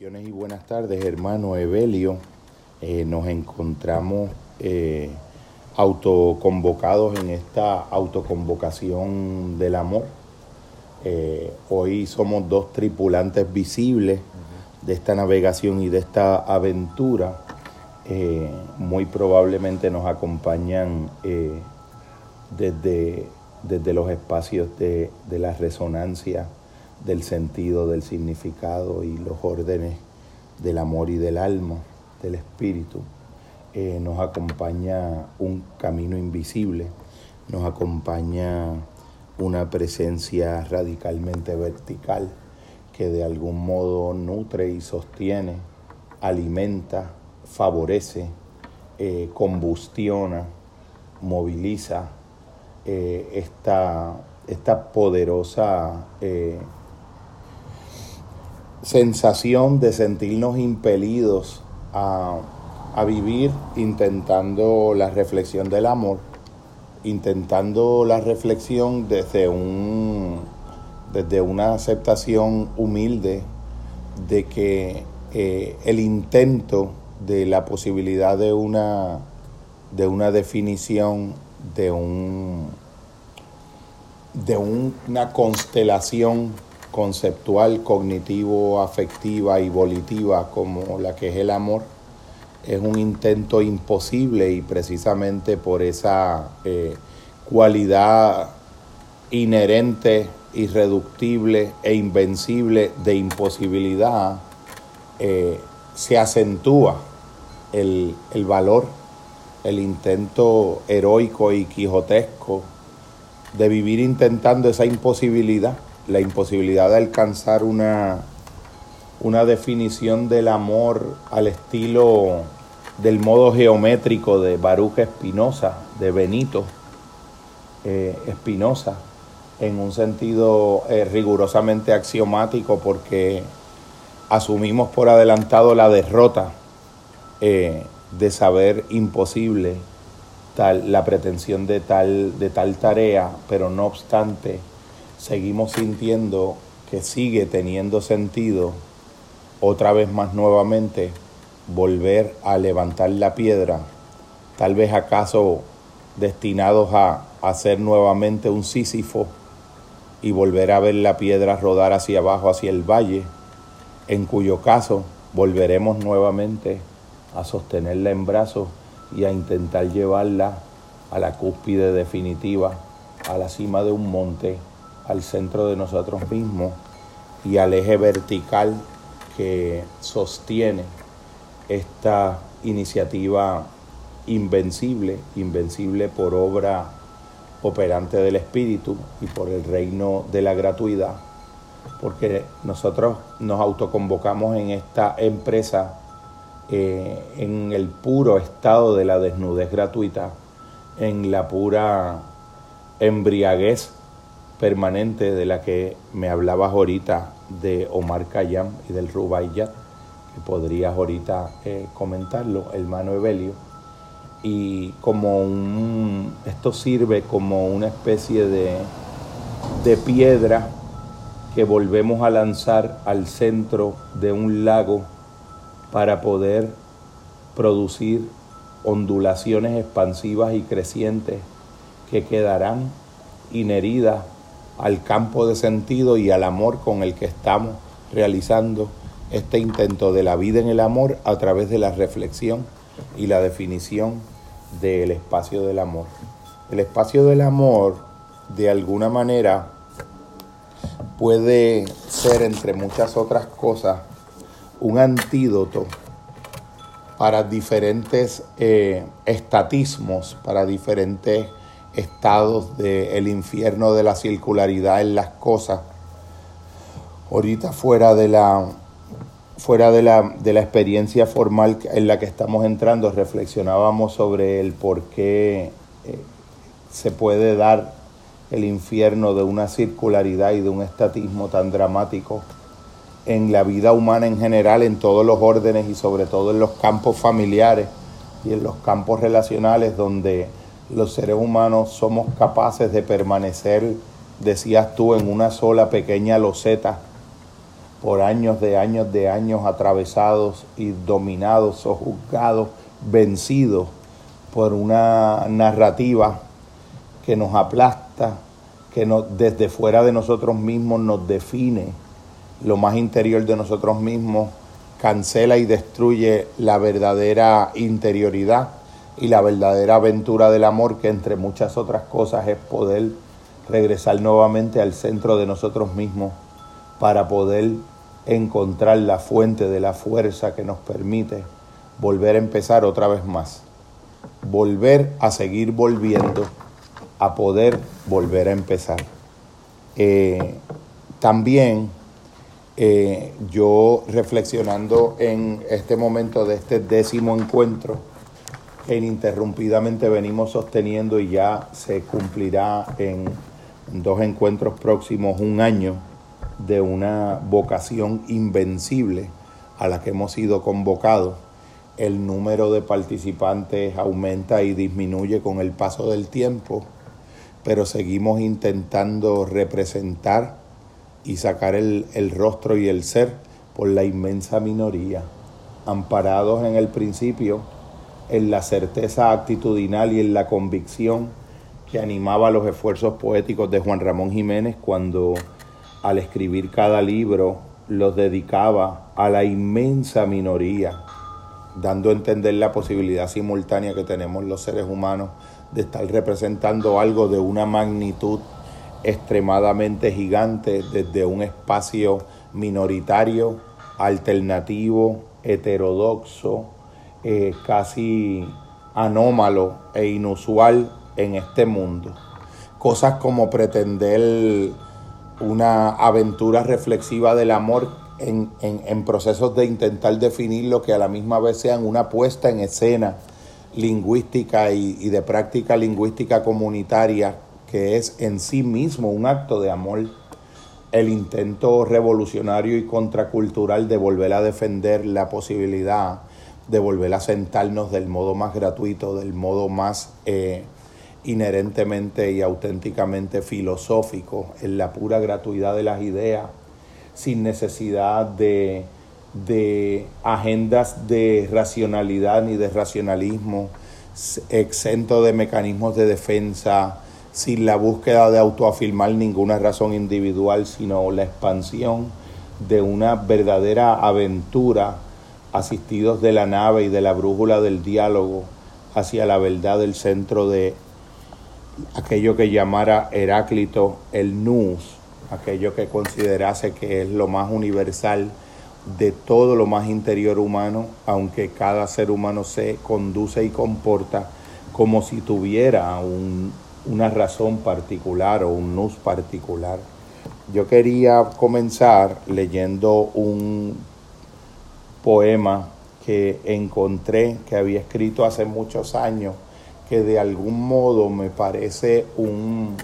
Bendiciones y buenas tardes, hermano Evelio. Eh, nos encontramos eh, autoconvocados en esta autoconvocación del amor. Eh, hoy somos dos tripulantes visibles de esta navegación y de esta aventura. muy probablemente nos acompañan desde, desde los espacios de, de la resonancia del sentido, del significado y los órdenes del amor y del alma, del espíritu. Eh, nos acompaña un camino invisible, nos acompaña una presencia radicalmente vertical que de algún modo nutre y sostiene, alimenta, favorece, eh, combustiona, moviliza eh, esta, esta, poderosa sensación de sentirnos impelidos a, vivir intentando la reflexión del amor, intentando la reflexión desde, un, desde una aceptación humilde de que eh, el intento de la posibilidad de una, de una definición de, un, de una constelación conceptual, cognitivo, afectiva y volitiva como la que es el amor, es un intento imposible y precisamente por esa eh, cualidad inherente, irreductible e invencible de imposibilidad, eh, se acentúa el, el valor, el intento heroico y quijotesco de vivir intentando esa imposibilidad la imposibilidad de alcanzar una, una definición del amor al estilo del modo geométrico de Baruch Espinosa, de Benito eh, Espinosa, en un sentido eh, rigurosamente axiomático porque asumimos por adelantado la derrota eh, de saber imposible tal, la pretensión de tal, de tal tarea, pero no obstante seguimos sintiendo que sigue teniendo sentido otra vez más nuevamente volver a levantar la piedra, tal vez acaso destinados a hacer nuevamente un Sísifo y volver a ver la piedra rodar hacia abajo, hacia el valle, en cuyo caso volveremos nuevamente a sostenerla en brazos y a intentar llevarla a la cúspide definitiva, a la cima de un monte al centro de nosotros mismos y al eje vertical que sostiene esta iniciativa invencible, invencible por obra operante del Espíritu y por el reino de la gratuidad, porque nosotros nos autoconvocamos en esta empresa eh, en el puro estado de la desnudez gratuita, en la pura embriaguez permanente de la que me hablabas ahorita de Omar Khayyam y del Rubaiyat, que podrías ahorita eh, comentarlo, hermano Evelio. Y como un, esto sirve como una especie de, de piedra que volvemos a lanzar al centro de un lago para poder producir ondulaciones expansivas y crecientes que quedarán inheridas al campo de sentido y al amor con el que estamos realizando este intento de la vida en el amor a través de la reflexión y la definición del espacio del amor. El espacio del amor, de alguna manera, puede ser, entre muchas otras cosas, un antídoto para diferentes eh, estatismos, para diferentes estados del infierno de la circularidad en las cosas. Ahorita fuera de la fuera de la, de la experiencia formal en la que estamos entrando, reflexionábamos sobre el por qué eh, se puede dar el infierno de una circularidad y de un estatismo tan dramático en la vida humana en general, en todos los órdenes y sobre todo en los campos familiares y en los campos relacionales donde los seres humanos somos capaces de permanecer, decías tú, en una sola pequeña loseta por años de años de años atravesados y dominados o juzgados, vencidos por una narrativa que nos aplasta, que nos, desde fuera de nosotros mismos nos define. Lo más interior de nosotros mismos, cancela y destruye la verdadera interioridad y la verdadera aventura del amor, que entre muchas otras cosas es poder regresar nuevamente al centro de nosotros mismos para poder encontrar la fuente de la fuerza que nos permite volver a empezar otra vez más, volver a seguir volviendo, a poder volver a empezar. Eh, también eh, yo reflexionando en este momento de este décimo encuentro ininterrumpidamente venimos sosteniendo y ya se cumplirá en dos encuentros próximos un año de una vocación invencible a la que hemos sido convocados. El número de participantes aumenta y disminuye con el paso del tiempo, pero seguimos intentando representar y sacar el, rostro y el ser por la inmensa minoría, amparados en el principio, en la certeza actitudinal y en la convicción que animaba los esfuerzos poéticos de Juan Ramón Jiménez cuando al escribir cada libro los dedicaba a la inmensa minoría, dando a entender la posibilidad simultánea que tenemos los seres humanos de estar representando algo de una magnitud extremadamente gigante desde un espacio minoritario, alternativo, heterodoxo, eh, casi anómalo e inusual en este mundo. Cosas como pretender una aventura reflexiva del amor en, en, procesos de intentar definir lo que a la misma vez sean una puesta en escena lingüística y, y de práctica lingüística comunitaria que es en sí mismo un acto de amor, el intento revolucionario y contracultural de volver a defender la posibilidad de volver a sentarnos del modo más gratuito, del modo más eh, inherentemente y auténticamente filosófico, en la pura gratuidad de las ideas, sin necesidad de, de agendas de racionalidad ni de racionalismo, exento de mecanismos de defensa, sin la búsqueda de autoafirmar ninguna razón individual, sino la expansión de una verdadera aventura asistidos de la nave y de la brújula del diálogo hacia la verdad del centro de aquello que llamara Heráclito el nous, aquello que considerase que es lo más universal de todo lo más interior humano, aunque cada ser humano se conduce y comporta como si tuviera un, una razón particular o un nus particular. Yo quería comenzar leyendo un poema que encontré, que había escrito hace muchos años, que de algún modo me parece un,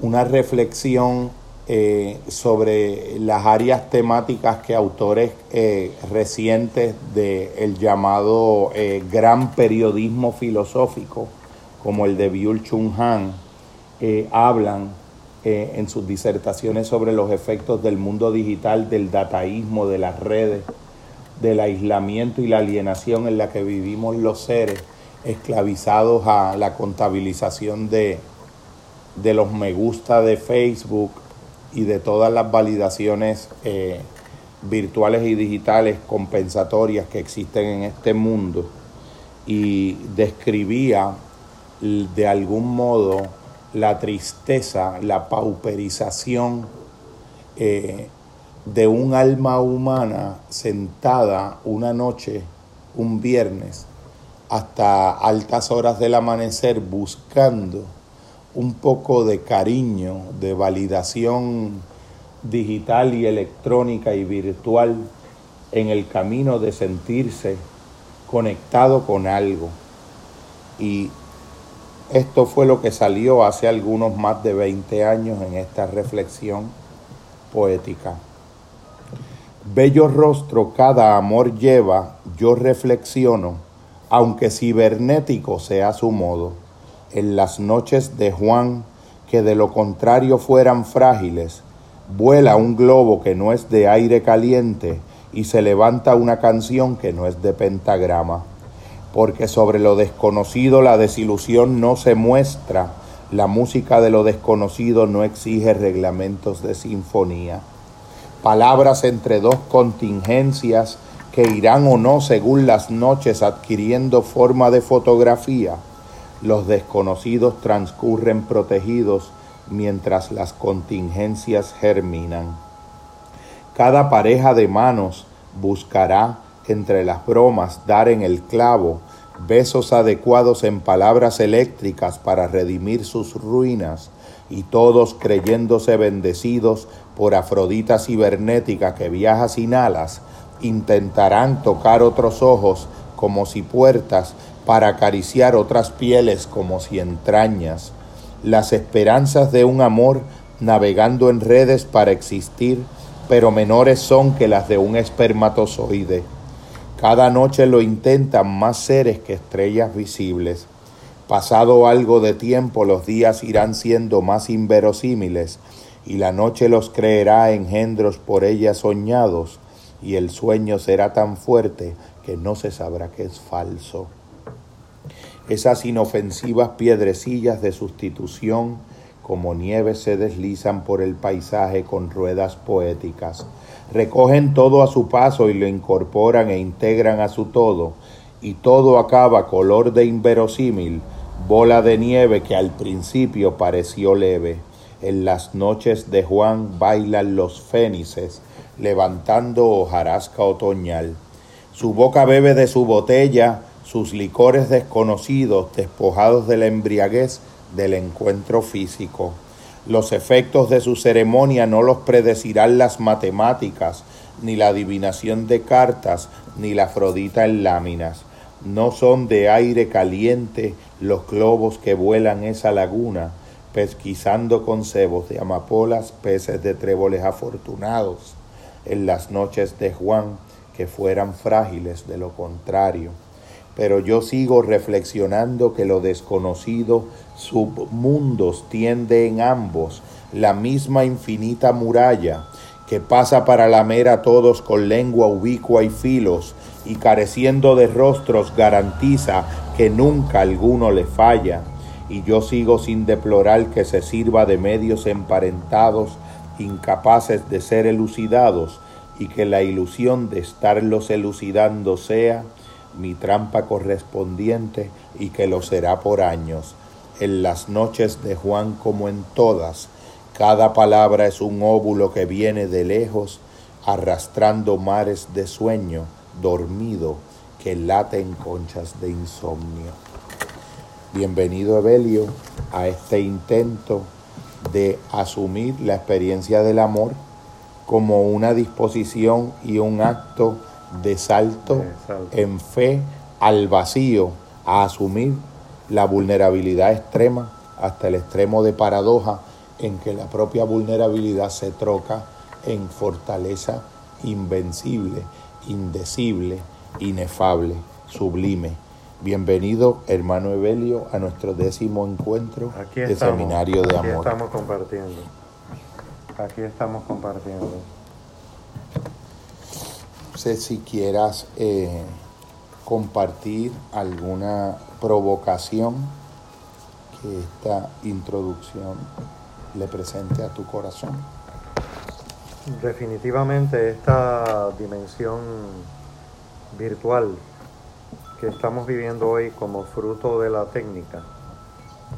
una reflexión eh, sobre las áreas temáticas que autores eh, recientes del llamado eh, gran periodismo filosófico como el de Byul Chung Han, hablan eh, en sus disertaciones sobre los efectos del mundo digital, del dataísmo, de las redes, del aislamiento y la alienación en la que vivimos los seres, esclavizados a la contabilización de, de los me gusta de Facebook y de todas las validaciones eh, virtuales y digitales compensatorias que existen en este mundo. Y describía de algún modo la tristeza, la pauperización eh, de un alma humana sentada una noche, un viernes, hasta altas horas del amanecer buscando un poco de cariño, de validación digital y electrónica y virtual en el camino de sentirse conectado con algo. Y esto fue lo que salió hace algunos más de 20 años en esta reflexión poética. Bello rostro cada amor lleva, yo reflexiono, aunque cibernético sea su modo, en las noches de Juan, que de lo contrario fueran frágiles, vuela un globo que no es de aire caliente y se levanta una canción que no es de pentagrama, porque sobre lo desconocido la desilusión no se muestra, la música de lo desconocido no exige reglamentos de sinfonía. Palabras entre dos contingencias que irán o no según las noches adquiriendo forma de fotografía. Los desconocidos transcurren protegidos mientras las contingencias germinan. Cada pareja de manos buscará entre las bromas dar en el clavo besos adecuados en palabras eléctricas para redimir sus ruinas, y todos creyéndose bendecidos por Afrodita cibernética que viaja sin alas, intentarán tocar otros ojos como si puertas para acariciar otras pieles como si entrañas. Las esperanzas de un amor navegando en redes para existir, pero menores son que las de un espermatozoide. Cada noche lo intentan más seres que estrellas visibles. Pasado algo de tiempo los días irán siendo más inverosímiles y la noche los creerá engendros por ella soñados y el sueño será tan fuerte que no se sabrá que es falso. Esas inofensivas piedrecillas de sustitución como nieve se deslizan por el paisaje con ruedas poéticas. Recogen todo a su paso y lo incorporan e integran a su todo, y todo acaba color de inverosímil, bola de nieve que al principio pareció leve. En las noches de Juan bailan los fénices, levantando hojarasca otoñal. Su boca bebe de su botella, sus licores desconocidos, despojados de la embriaguez del encuentro físico. Los efectos de su ceremonia no los predecirán las matemáticas, ni la adivinación de cartas, ni la Afrodita en láminas. No son de aire caliente los globos que vuelan esa laguna, pesquisando con cebos de amapolas, peces de tréboles afortunados, en las noches de Juan, que fueran frágiles de lo contrario pero yo sigo reflexionando que lo desconocido submundos tiende en ambos la misma infinita muralla que pasa para lamer a todos con lengua ubicua y filos y careciendo de rostros garantiza que nunca alguno le falla. Y yo sigo sin deplorar que se sirva de medios emparentados incapaces de ser elucidados y que la ilusión de estarlos elucidando sea mi trampa correspondiente y que lo será por años. En las noches de Juan como en todas, cada palabra es un óvulo que viene de lejos, arrastrando mares de sueño, dormido, que late en conchas de insomnio. Bienvenido, Evelio, a este intento de asumir la experiencia del amor como una disposición y un acto de salto en fe al vacío, a asumir la vulnerabilidad extrema hasta el extremo de paradoja en que la propia vulnerabilidad se troca en fortaleza invencible, indecible, inefable, sublime. Bienvenido, hermano Evelio, a nuestro décimo encuentro de Seminario de Amor. Aquí estamos compartiendo. Aquí estamos compartiendo sé si quieras eh, compartir alguna provocación que esta introducción le presente a tu corazón. Definitivamente esta dimensión virtual que estamos viviendo hoy como fruto de la técnica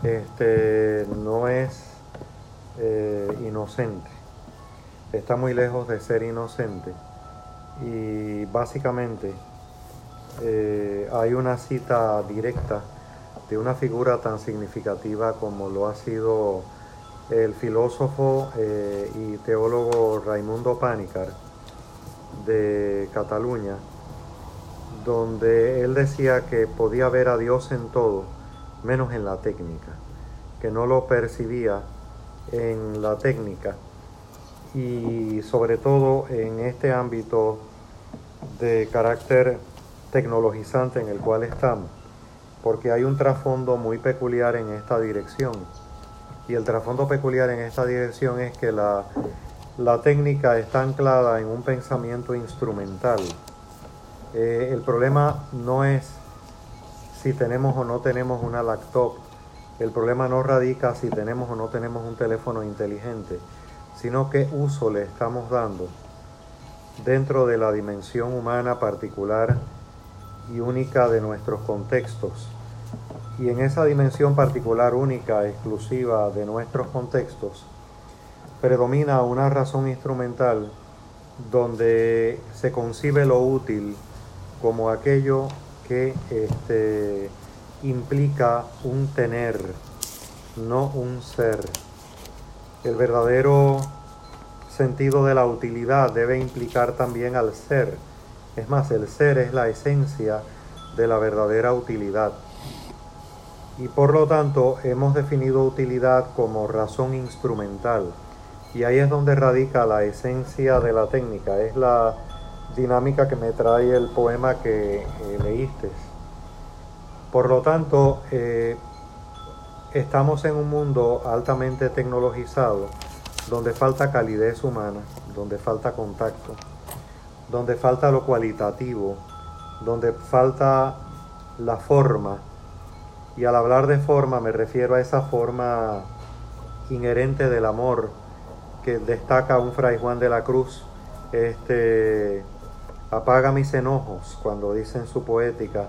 este, no es eh, inocente, está muy lejos de ser inocente y básicamente eh, hay una cita directa de una figura tan significativa como lo ha sido el filósofo eh, y teólogo Raimundo Panicar de Cataluña, donde él decía que podía ver a Dios en todo, menos en la técnica, que no lo percibía en la técnica y sobre todo en este ámbito de carácter tecnologizante en el cual estamos, porque hay un trasfondo muy peculiar en esta dirección. Y el trasfondo peculiar en esta dirección es que la la técnica está anclada en un pensamiento instrumental. Eh, el problema no es si tenemos o no tenemos una laptop, el problema no radica si tenemos o no tenemos un teléfono inteligente, sino qué uso le estamos dando dentro de la dimensión humana particular y única de nuestros contextos. Y en esa dimensión particular, única, exclusiva de nuestros contextos, predomina una razón instrumental donde se concibe lo útil como aquello que este, implica un tener, no un ser. El verdadero sentido de la utilidad debe implicar también al ser. Es más, el ser es la esencia de la verdadera utilidad. Y por lo tanto hemos definido utilidad como razón instrumental. Y ahí es donde radica la esencia de la técnica. Es la dinámica que me trae el poema que eh, leíste. Por lo tanto, eh, estamos en un mundo altamente tecnologizado donde falta calidez humana, donde falta contacto, donde falta lo cualitativo, donde falta la forma. Y al hablar de forma me refiero a esa forma inherente del amor que destaca un fray Juan de la Cruz, este apaga mis enojos cuando dice en su poética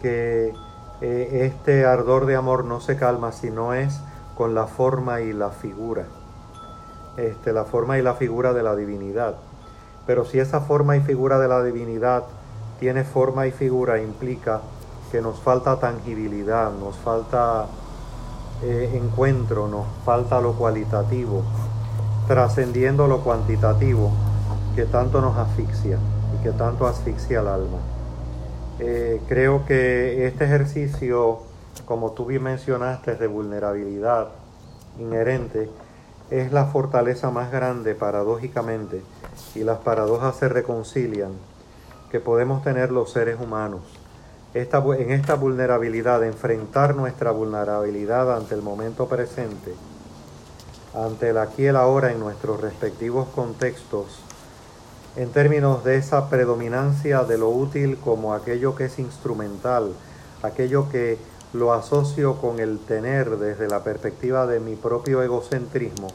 que eh, este ardor de amor no se calma si no es con la forma y la figura este, la forma y la figura de la divinidad. Pero si esa forma y figura de la divinidad tiene forma y figura, implica que nos falta tangibilidad, nos falta eh, encuentro, nos falta lo cualitativo, trascendiendo lo cuantitativo que tanto nos asfixia y que tanto asfixia al alma. Eh, creo que este ejercicio, como tú bien mencionaste, de vulnerabilidad inherente, es la fortaleza más grande paradójicamente, y las paradojas se reconcilian, que podemos tener los seres humanos. Esta, en esta vulnerabilidad, enfrentar nuestra vulnerabilidad ante el momento presente, ante el aquí y el ahora en nuestros respectivos contextos, en términos de esa predominancia de lo útil como aquello que es instrumental, aquello que lo asocio con el tener desde la perspectiva de mi propio egocentrismo,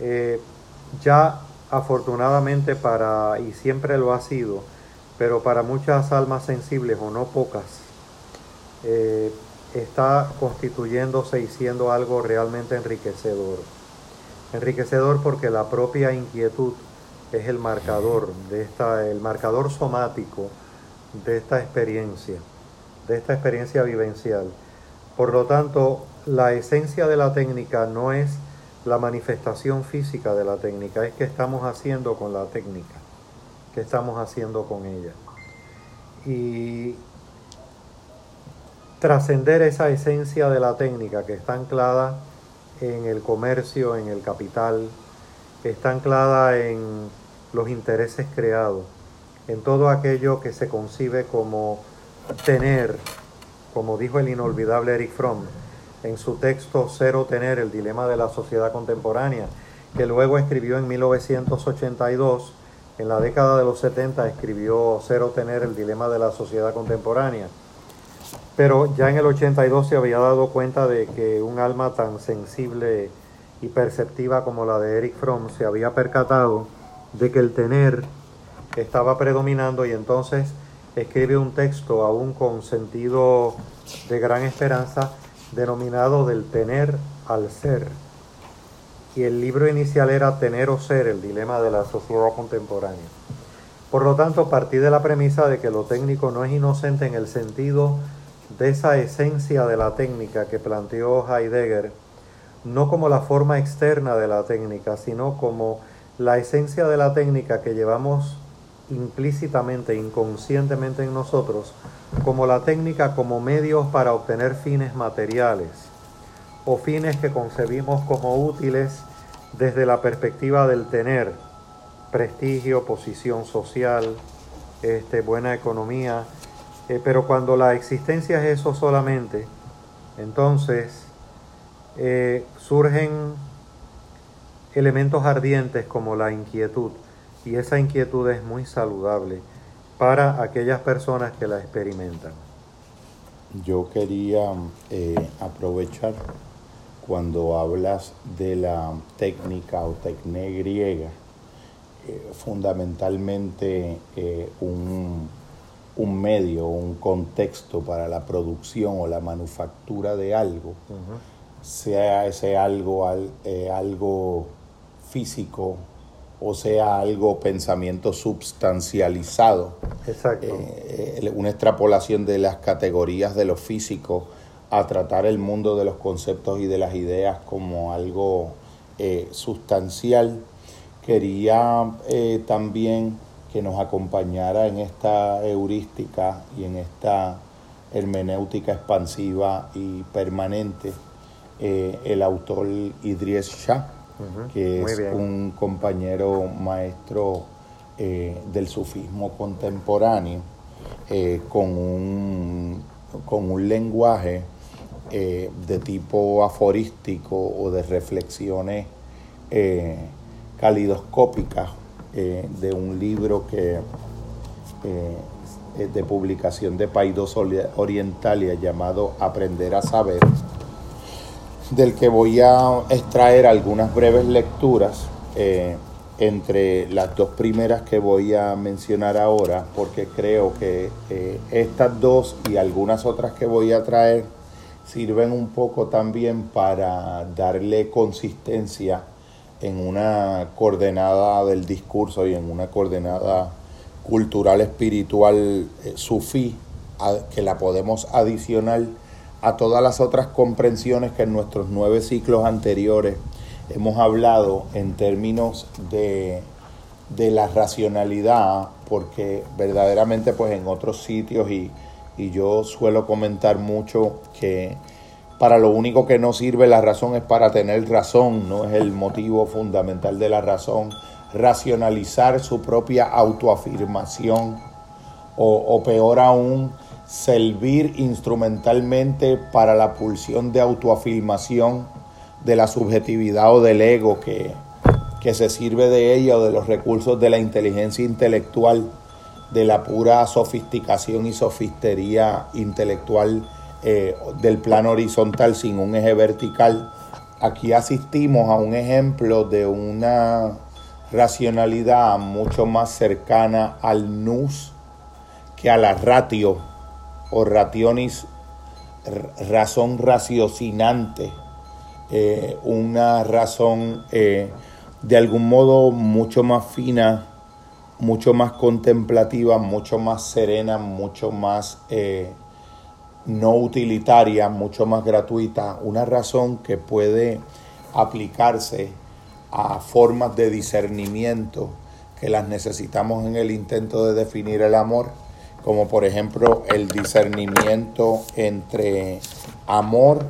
eh, ya afortunadamente para, y siempre lo ha sido, pero para muchas almas sensibles o no pocas, eh, está constituyéndose y siendo algo realmente enriquecedor. Enriquecedor porque la propia inquietud es el marcador de esta, el marcador somático de esta experiencia de esta experiencia vivencial. Por lo tanto, la esencia de la técnica no es la manifestación física de la técnica, es que estamos haciendo con la técnica, que estamos haciendo con ella. Y trascender esa esencia de la técnica que está anclada en el comercio, en el capital, está anclada en los intereses creados, en todo aquello que se concibe como tener, como dijo el inolvidable Eric Fromm en su texto Cero Tener, el dilema de la sociedad contemporánea, que luego escribió en 1982, en la década de los 70 escribió Cero Tener, el dilema de la sociedad contemporánea. Pero ya en el 82 se había dado cuenta de que un alma tan sensible y perceptiva como la de Eric Fromm se había percatado de que el tener estaba predominando y entonces escribe un texto aún con sentido de gran esperanza denominado del tener al ser. Y el libro inicial era Tener o Ser, el dilema de la sociedad contemporánea. Por lo tanto, partí de la premisa de que lo técnico no es inocente en el sentido de esa esencia de la técnica que planteó Heidegger, no como la forma externa de la técnica, sino como la esencia de la técnica que llevamos implícitamente, inconscientemente en nosotros, como la técnica como medios para obtener fines materiales o fines que concebimos como útiles desde la perspectiva del tener prestigio, posición social, este, buena economía, eh, pero cuando la existencia es eso solamente, entonces eh, surgen elementos ardientes como la inquietud. Y esa inquietud es muy saludable para aquellas personas que la experimentan. Yo quería eh, aprovechar cuando hablas de la técnica o tecné griega, eh, fundamentalmente eh, un, medio, un contexto para la producción o la manufactura de algo, sea ese algo, algo físico o sea algo pensamiento substancializado. Exacto. Eh, una extrapolación de las categorías de lo físico a tratar el mundo de los conceptos y de las ideas como algo eh, sustancial. Quería eh, también que nos acompañara en esta heurística y en esta hermenéutica expansiva y permanente el autor Idries Shah que es un compañero maestro eh, del sufismo contemporáneo, eh, con, un, con un lenguaje eh, de tipo aforístico o de reflexiones calidoscópicas de un libro que de publicación de Paidós Orientalia llamado Aprender a Saber del que voy a extraer algunas breves lecturas eh, entre las dos primeras que voy a mencionar ahora, porque creo que eh, estas dos y algunas otras que voy a traer sirven un poco también para darle consistencia en una coordenada del discurso y en una coordenada cultural espiritual eh, sufí que la podemos adicionar a todas las otras comprensiones que en nuestros nueve ciclos anteriores hemos hablado en términos de, la racionalidad, porque verdaderamente pues en otros sitios y, yo suelo comentar mucho que para lo único que no sirve la razón es para tener razón, no es el motivo fundamental de la razón, racionalizar su propia autoafirmación o, o peor aún, servir instrumentalmente para la pulsión de autoafirmación de la subjetividad o del ego que, que se sirve de ella o de los recursos de la inteligencia intelectual, de la pura sofisticación y sofistería intelectual eh, del plano horizontal sin un eje vertical. Aquí asistimos a un ejemplo de una racionalidad mucho más cercana al nus que a la ratio o rationis, razón raciocinante, eh, una razón eh, de algún modo mucho más fina, mucho más contemplativa, mucho más serena, mucho más eh, no utilitaria, mucho más gratuita, una razón que puede aplicarse a formas de discernimiento que las necesitamos en el intento de definir el amor como por ejemplo el discernimiento entre amor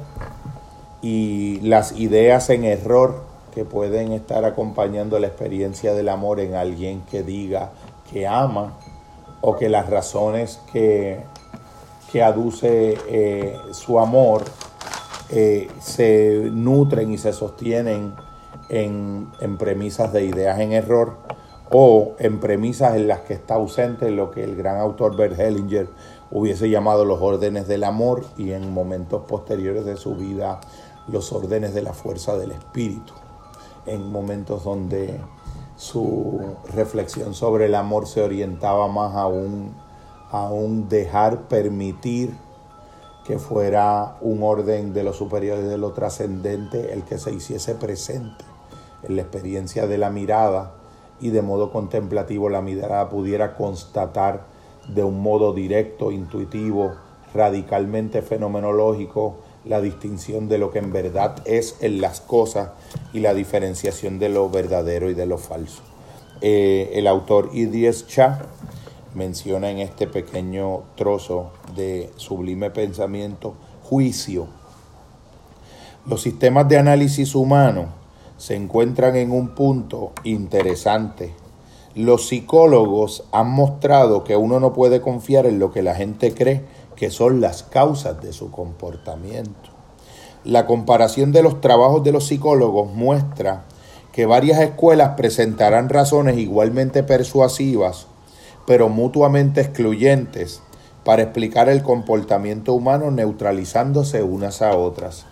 y las ideas en error que pueden estar acompañando la experiencia del amor en alguien que diga que ama o que las razones que, que aduce eh, su amor eh, se nutren y se sostienen en, en premisas de ideas en error o en premisas en las que está ausente lo que el gran autor Bert Hellinger hubiese llamado los órdenes del amor y en momentos posteriores de su vida los órdenes de la fuerza del espíritu, en momentos donde su reflexión sobre el amor se orientaba más a un, a un dejar permitir que fuera un orden de lo superior y de lo trascendente el que se hiciese presente en la experiencia de la mirada y de modo contemplativo la mirada pudiera constatar de un modo directo, intuitivo, radicalmente fenomenológico, la distinción de lo que en verdad es en las cosas y la diferenciación de lo verdadero y de lo falso. Eh, el autor Idries Cha menciona en este pequeño trozo de sublime pensamiento juicio. Los sistemas de análisis humano se encuentran en un punto interesante. Los psicólogos han mostrado que uno no puede confiar en lo que la gente cree que son las causas de su comportamiento. La comparación de los trabajos de los psicólogos muestra que varias escuelas presentarán razones igualmente persuasivas, pero mutuamente excluyentes, para explicar el comportamiento humano neutralizándose unas a otras.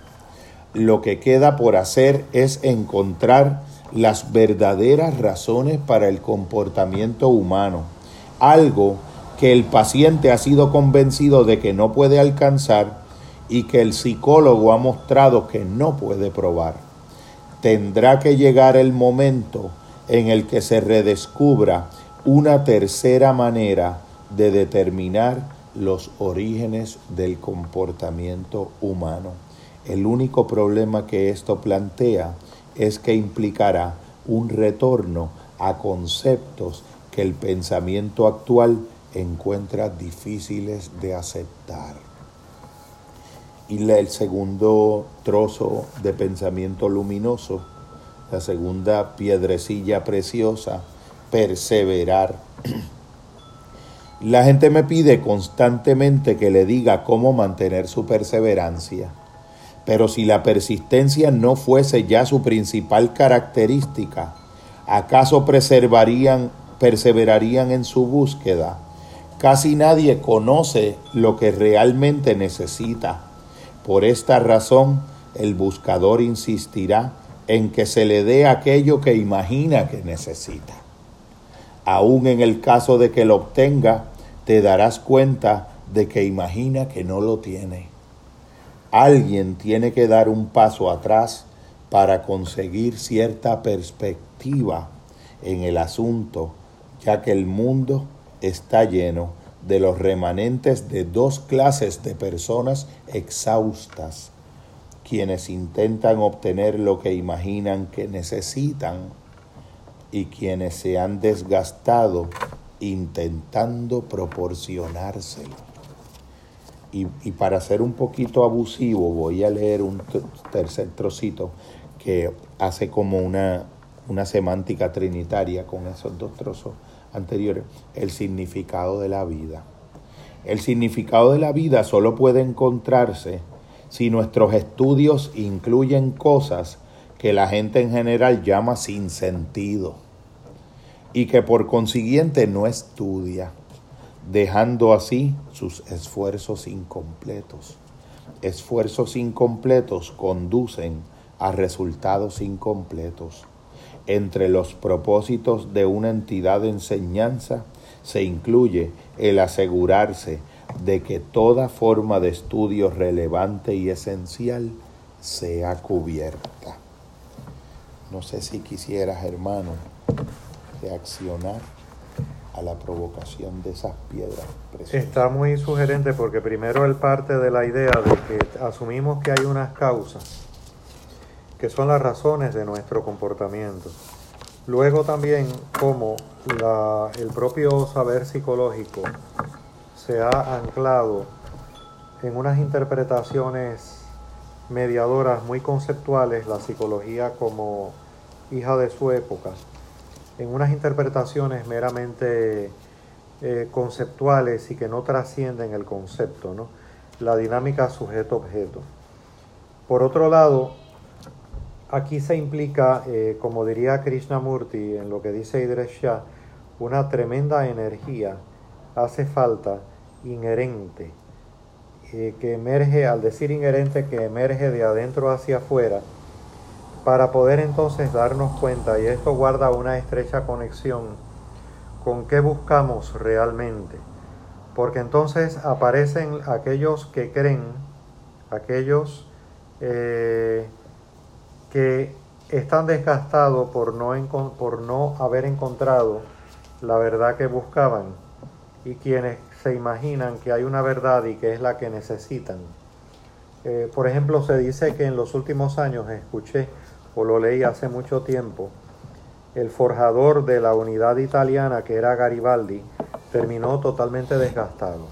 Lo que queda por hacer es encontrar las verdaderas razones para el comportamiento humano, algo que el paciente ha sido convencido de que no puede alcanzar y que el psicólogo ha mostrado que no puede probar. Tendrá que llegar el momento en el que se redescubra una tercera manera de determinar los orígenes del comportamiento humano. El único problema que esto plantea es que implicará un retorno a conceptos que el pensamiento actual encuentra difíciles de aceptar. Y el segundo trozo de pensamiento luminoso, la segunda piedrecilla preciosa, perseverar. La gente me pide constantemente que le diga cómo mantener su perseverancia. Pero si la persistencia no fuese ya su principal característica, ¿acaso preservarían, perseverarían en su búsqueda? Casi nadie conoce lo que realmente necesita. Por esta razón, el buscador insistirá en que se le dé aquello que imagina que necesita. Aún en el caso de que lo obtenga, te darás cuenta de que imagina que no lo tiene. Alguien tiene que dar un paso atrás para conseguir cierta perspectiva en el asunto, ya que el mundo está lleno de los remanentes de dos clases de personas exhaustas, quienes intentan obtener lo que imaginan que necesitan y quienes se han desgastado intentando proporcionárselo. Y, para ser un poquito abusivo voy a leer un tercer trocito que hace como una, una semántica trinitaria con esos dos trozos anteriores, el significado de la vida. El significado de la vida solo puede encontrarse si nuestros estudios incluyen cosas que la gente en general llama sin sentido y que por consiguiente no estudia, dejando así sus esfuerzos incompletos. Esfuerzos incompletos conducen a resultados incompletos. Entre los propósitos de una entidad de enseñanza se incluye el asegurarse de que toda forma de estudio relevante y esencial sea cubierta. No sé si quisieras, hermano, reaccionar a la provocación de esas piedras. Está muy sugerente porque primero él parte de la idea de que asumimos que hay unas causas que son las razones de nuestro comportamiento. Luego también como el propio saber psicológico se ha anclado en unas interpretaciones mediadoras muy conceptuales, la psicología como hija de su época, en unas interpretaciones meramente eh, conceptuales y que no trascienden el concepto, ¿no? la dinámica sujeto-objeto. Por otro lado, aquí se implica, eh, como diría Krishnamurti en lo que dice Idresh Shah, una tremenda energía hace falta inherente, eh, que emerge, al decir inherente, que emerge de adentro hacia afuera, para poder entonces darnos cuenta, y esto guarda una estrecha conexión con qué buscamos realmente, porque entonces aparecen aquellos que creen, aquellos eh, que están desgastados por no, por no haber encontrado la verdad que buscaban y quienes se imaginan que hay una verdad y que es la que necesitan. Eh, por ejemplo, se dice que en los últimos años escuché o lo leí hace mucho tiempo, el forjador de la unidad italiana que era Garibaldi terminó totalmente desgastado.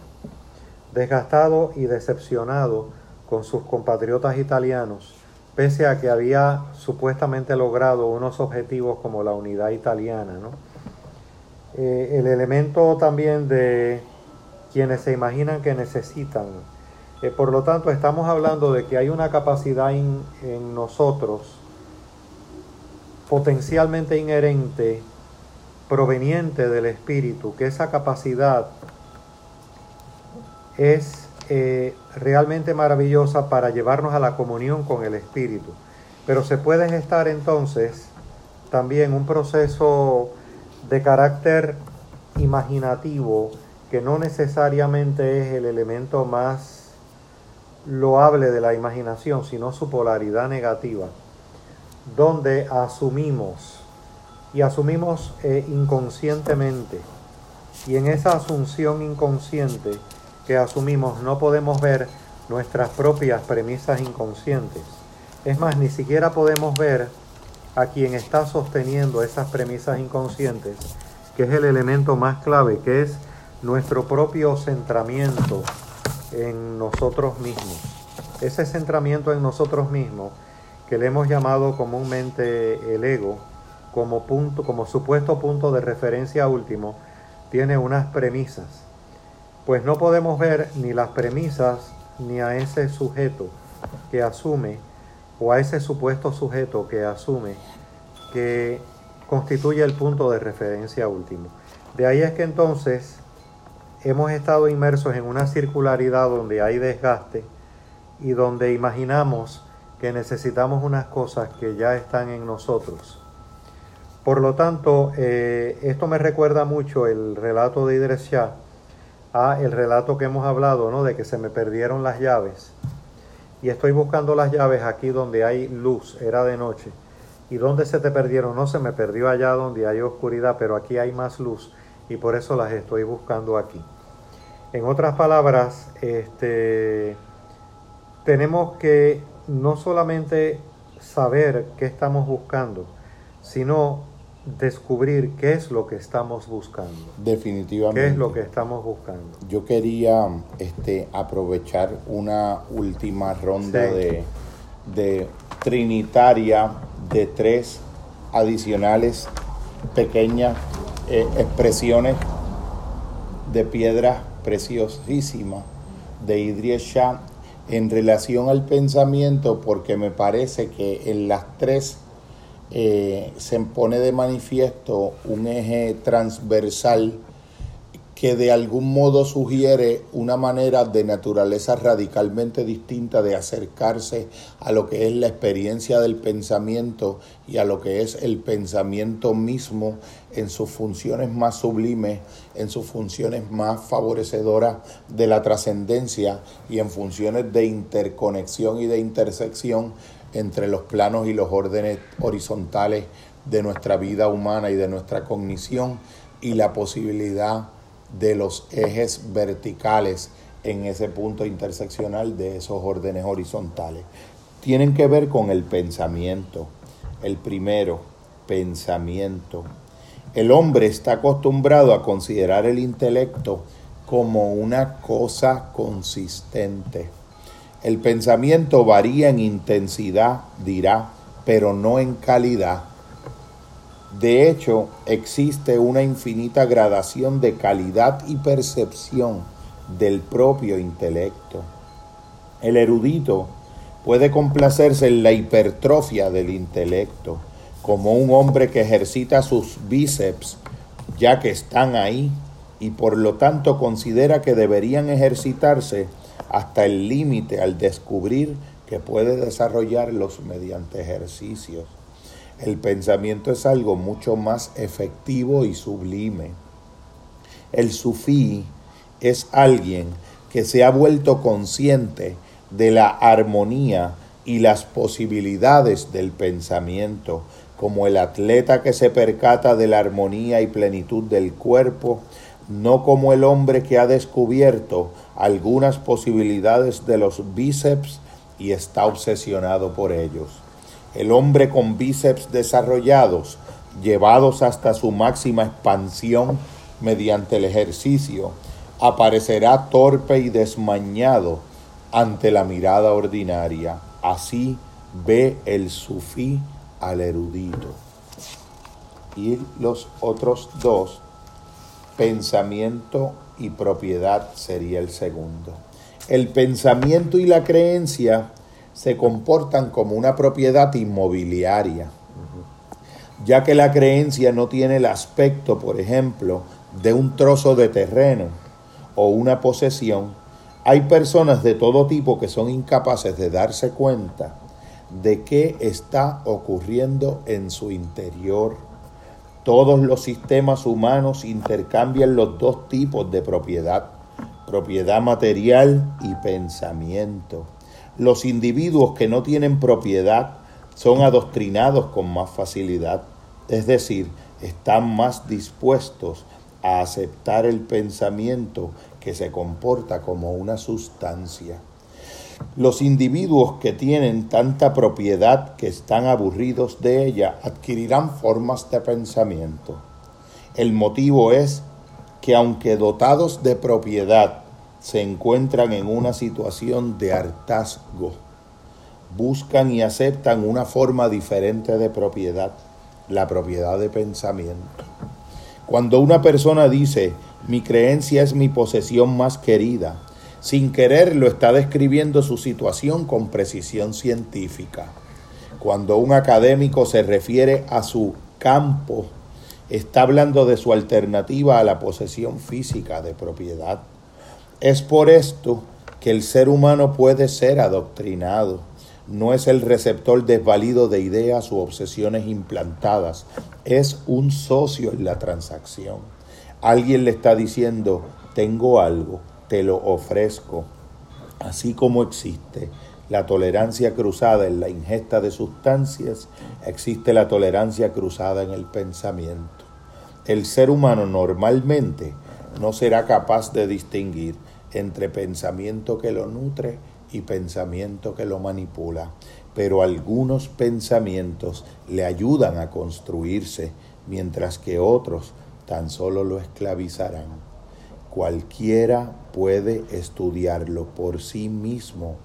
Desgastado y decepcionado con sus compatriotas italianos pese a que había supuestamente logrado unos objetivos como la unidad italiana. Eh, el elemento también de quienes se imaginan que necesitan. Eh, por lo tanto, estamos hablando de que hay una capacidad en nosotros potencialmente inherente proveniente del espíritu, que esa capacidad es eh, realmente maravillosa para llevarnos a la comunión con el espíritu. Pero se puede gestar entonces también un proceso de carácter imaginativo que no necesariamente es el elemento más loable de la imaginación, sino su polaridad negativa, donde asumimos y asumimos eh, inconscientemente. Y en esa asunción inconsciente que asumimos no podemos ver nuestras propias premisas inconscientes. Es más, ni siquiera podemos ver a quien está sosteniendo esas premisas inconscientes, que es el elemento más clave, que es nuestro propio centramiento en nosotros mismos. Ese centramiento en nosotros mismos, que le hemos llamado comúnmente el ego, como punto, como supuesto punto de referencia último, tiene unas premisas. Pues no podemos ver ni las premisas ni a ese sujeto que asume o a ese supuesto sujeto que asume que constituye el punto de referencia último. De ahí es que entonces hemos estado inmersos en una circularidad donde hay desgaste y donde imaginamos que necesitamos unas cosas que ya están en nosotros. Por lo tanto, eh, esto me recuerda mucho el relato de Idris a el relato que hemos hablado, ¿no? De que se me perdieron las llaves y estoy buscando las llaves aquí donde hay luz, era de noche. ¿Y dónde se te perdieron? No se me perdió allá donde hay oscuridad, pero aquí hay más luz y por eso las estoy buscando aquí. En otras palabras, este, tenemos que no solamente saber qué estamos buscando, sino descubrir qué es lo que estamos buscando. Definitivamente. ¿Qué es lo que estamos buscando? Yo quería este, aprovechar una última ronda de, de trinitaria de tres adicionales pequeñas eh, expresiones de piedra preciosísima de Idries Shah en relación al pensamiento porque me parece que en las tres eh, se pone de manifiesto un eje transversal que de algún modo sugiere una manera de naturaleza radicalmente distinta de acercarse a lo que es la experiencia del pensamiento y a lo que es el pensamiento mismo en sus funciones más sublimes, en sus funciones más favorecedoras de la trascendencia y en funciones de interconexión y de intersección entre los planos y los órdenes horizontales de nuestra vida humana y de nuestra cognición y la posibilidad de los ejes verticales en ese punto interseccional de esos órdenes horizontales. Tienen que ver con el pensamiento. El primero, pensamiento. El hombre está acostumbrado a considerar el intelecto como una cosa consistente el pensamiento varía en intensidad, dirá, pero no en calidad. De hecho, existe una infinita gradación de calidad y percepción del propio intelecto. El erudito puede complacerse en la hipertrofia del intelecto, como un hombre que ejercita sus bíceps, ya que están ahí, y por lo tanto considera que deberían ejercitarse hasta el límite al descubrir que puede desarrollarlos mediante ejercicios. El pensamiento es algo mucho más efectivo y sublime. El sufí es alguien que se ha vuelto consciente de la armonía y las posibilidades del pensamiento, como el atleta que se percata de la armonía y plenitud del cuerpo, no como el hombre que ha descubierto algunas posibilidades de los bíceps y está obsesionado por ellos. El hombre con bíceps desarrollados, llevados hasta su máxima expansión mediante el ejercicio, aparecerá torpe y desmañado ante la mirada ordinaria. Así ve el sufí al erudito. Y los otros dos, pensamiento y propiedad sería el segundo. El pensamiento y la creencia se comportan como una propiedad inmobiliaria. ya que la creencia no tiene el aspecto, por ejemplo, de un trozo de terreno o una posesión, hay personas de todo tipo que son incapaces de darse cuenta de qué está ocurriendo en su interior. Todos los sistemas humanos intercambian los dos tipos de propiedad, propiedad material y pensamiento. Los individuos que no tienen propiedad son adoctrinados con más facilidad, es decir, están más dispuestos a aceptar el pensamiento que se comporta como una sustancia. Los individuos que tienen tanta propiedad que están aburridos de ella adquirirán formas de pensamiento. El motivo es que aunque dotados de propiedad se encuentran en una situación de hartazgo, buscan y aceptan una forma diferente de propiedad, la propiedad de pensamiento. Cuando una persona dice, mi creencia es mi posesión más querida, sin quererlo está describiendo su situación con precisión científica. Cuando un académico se refiere a su campo, está hablando de su alternativa a la posesión física de propiedad. Es por esto que el ser humano puede ser adoctrinado. No es el receptor desvalido de ideas u obsesiones implantadas, es un socio en la transacción. Alguien le está diciendo, tengo algo, te lo ofrezco. Así como existe la tolerancia cruzada en la ingesta de sustancias, existe la tolerancia cruzada en el pensamiento. El ser humano normalmente no será capaz de distinguir entre pensamiento que lo nutre y pensamiento que lo manipula, pero algunos pensamientos le ayudan a construirse, mientras que otros tan solo lo esclavizarán. Cualquiera puede estudiarlo por sí mismo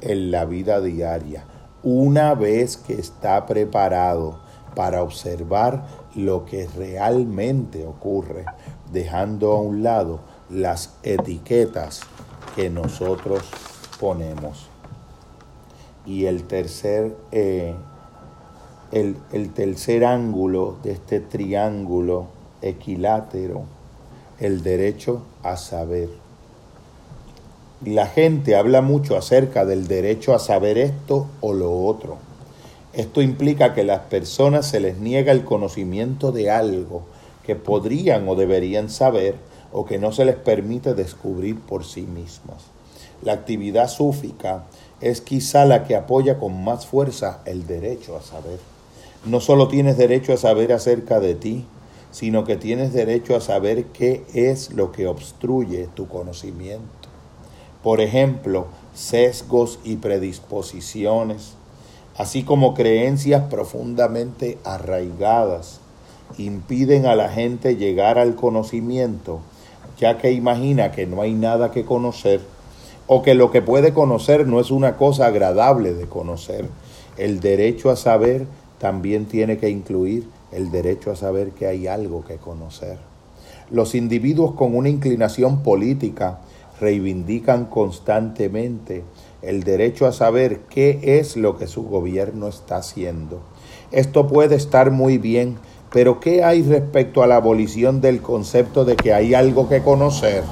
en la vida diaria, una vez que está preparado para observar lo que realmente ocurre, dejando a un lado las etiquetas que nosotros ponemos. Y el tercer, eh, el, el tercer ángulo de este triángulo equilátero el derecho a saber. La gente habla mucho acerca del derecho a saber esto o lo otro. Esto implica que a las personas se les niega el conocimiento de algo que podrían o deberían saber o que no se les permite descubrir por sí mismas. La actividad súfica es quizá la que apoya con más fuerza el derecho a saber. No solo tienes derecho a saber acerca de ti, sino que tienes derecho a saber qué es lo que obstruye tu conocimiento. Por ejemplo, sesgos y predisposiciones, así como creencias profundamente arraigadas, impiden a la gente llegar al conocimiento, ya que imagina que no hay nada que conocer o que lo que puede conocer no es una cosa agradable de conocer. El derecho a saber también tiene que incluir el derecho a saber que hay algo que conocer. Los individuos con una inclinación política reivindican constantemente el derecho a saber qué es lo que su gobierno está haciendo. Esto puede estar muy bien, pero ¿qué hay respecto a la abolición del concepto de que hay algo que conocer?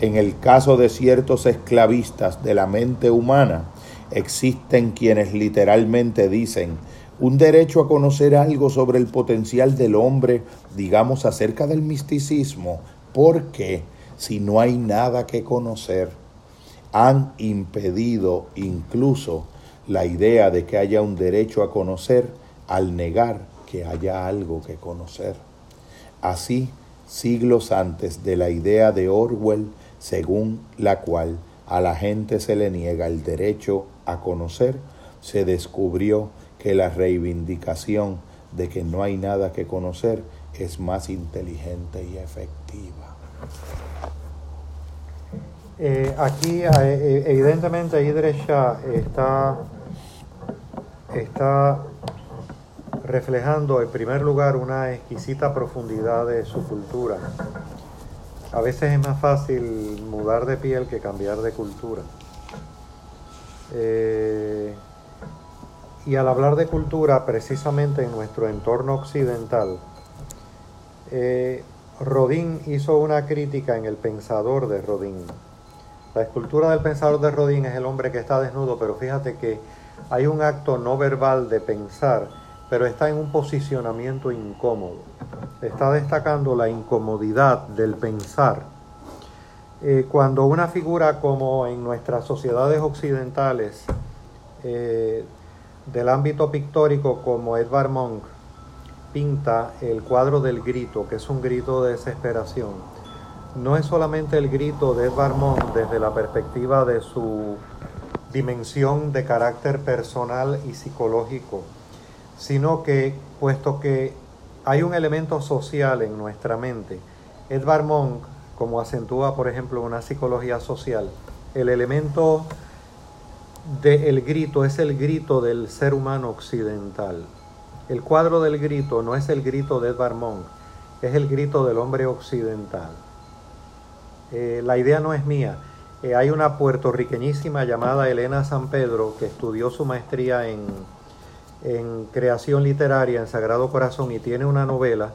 En el caso de ciertos esclavistas de la mente humana, existen quienes literalmente dicen un derecho a conocer algo sobre el potencial del hombre, digamos acerca del misticismo, porque si no hay nada que conocer, han impedido incluso la idea de que haya un derecho a conocer al negar que haya algo que conocer. Así, siglos antes de la idea de Orwell, según la cual a la gente se le niega el derecho a conocer, se descubrió que la reivindicación de que no hay nada que conocer es más inteligente y efectiva. Eh, aquí eh, evidentemente Idresha está, está reflejando en primer lugar una exquisita profundidad de su cultura. A veces es más fácil mudar de piel que cambiar de cultura. Eh, y al hablar de cultura, precisamente en nuestro entorno occidental, eh, Rodin hizo una crítica en El Pensador de Rodin. La escultura del Pensador de Rodin es el hombre que está desnudo, pero fíjate que hay un acto no verbal de pensar, pero está en un posicionamiento incómodo. Está destacando la incomodidad del pensar. Eh, cuando una figura como en nuestras sociedades occidentales, eh, del ámbito pictórico como Edvard Munch, pinta el cuadro del grito, que es un grito de desesperación. No es solamente el grito de Edvard Munch desde la perspectiva de su dimensión de carácter personal y psicológico, sino que, puesto que hay un elemento social en nuestra mente, Edvard Munch, como acentúa, por ejemplo, una psicología social, el elemento del grito es el grito del ser humano occidental. El cuadro del grito no es el grito de Edvard Munch, es el grito del hombre occidental. Eh, la idea no es mía. Eh, hay una puertorriqueñísima llamada Elena San Pedro que estudió su maestría en, en creación literaria en Sagrado Corazón y tiene una novela,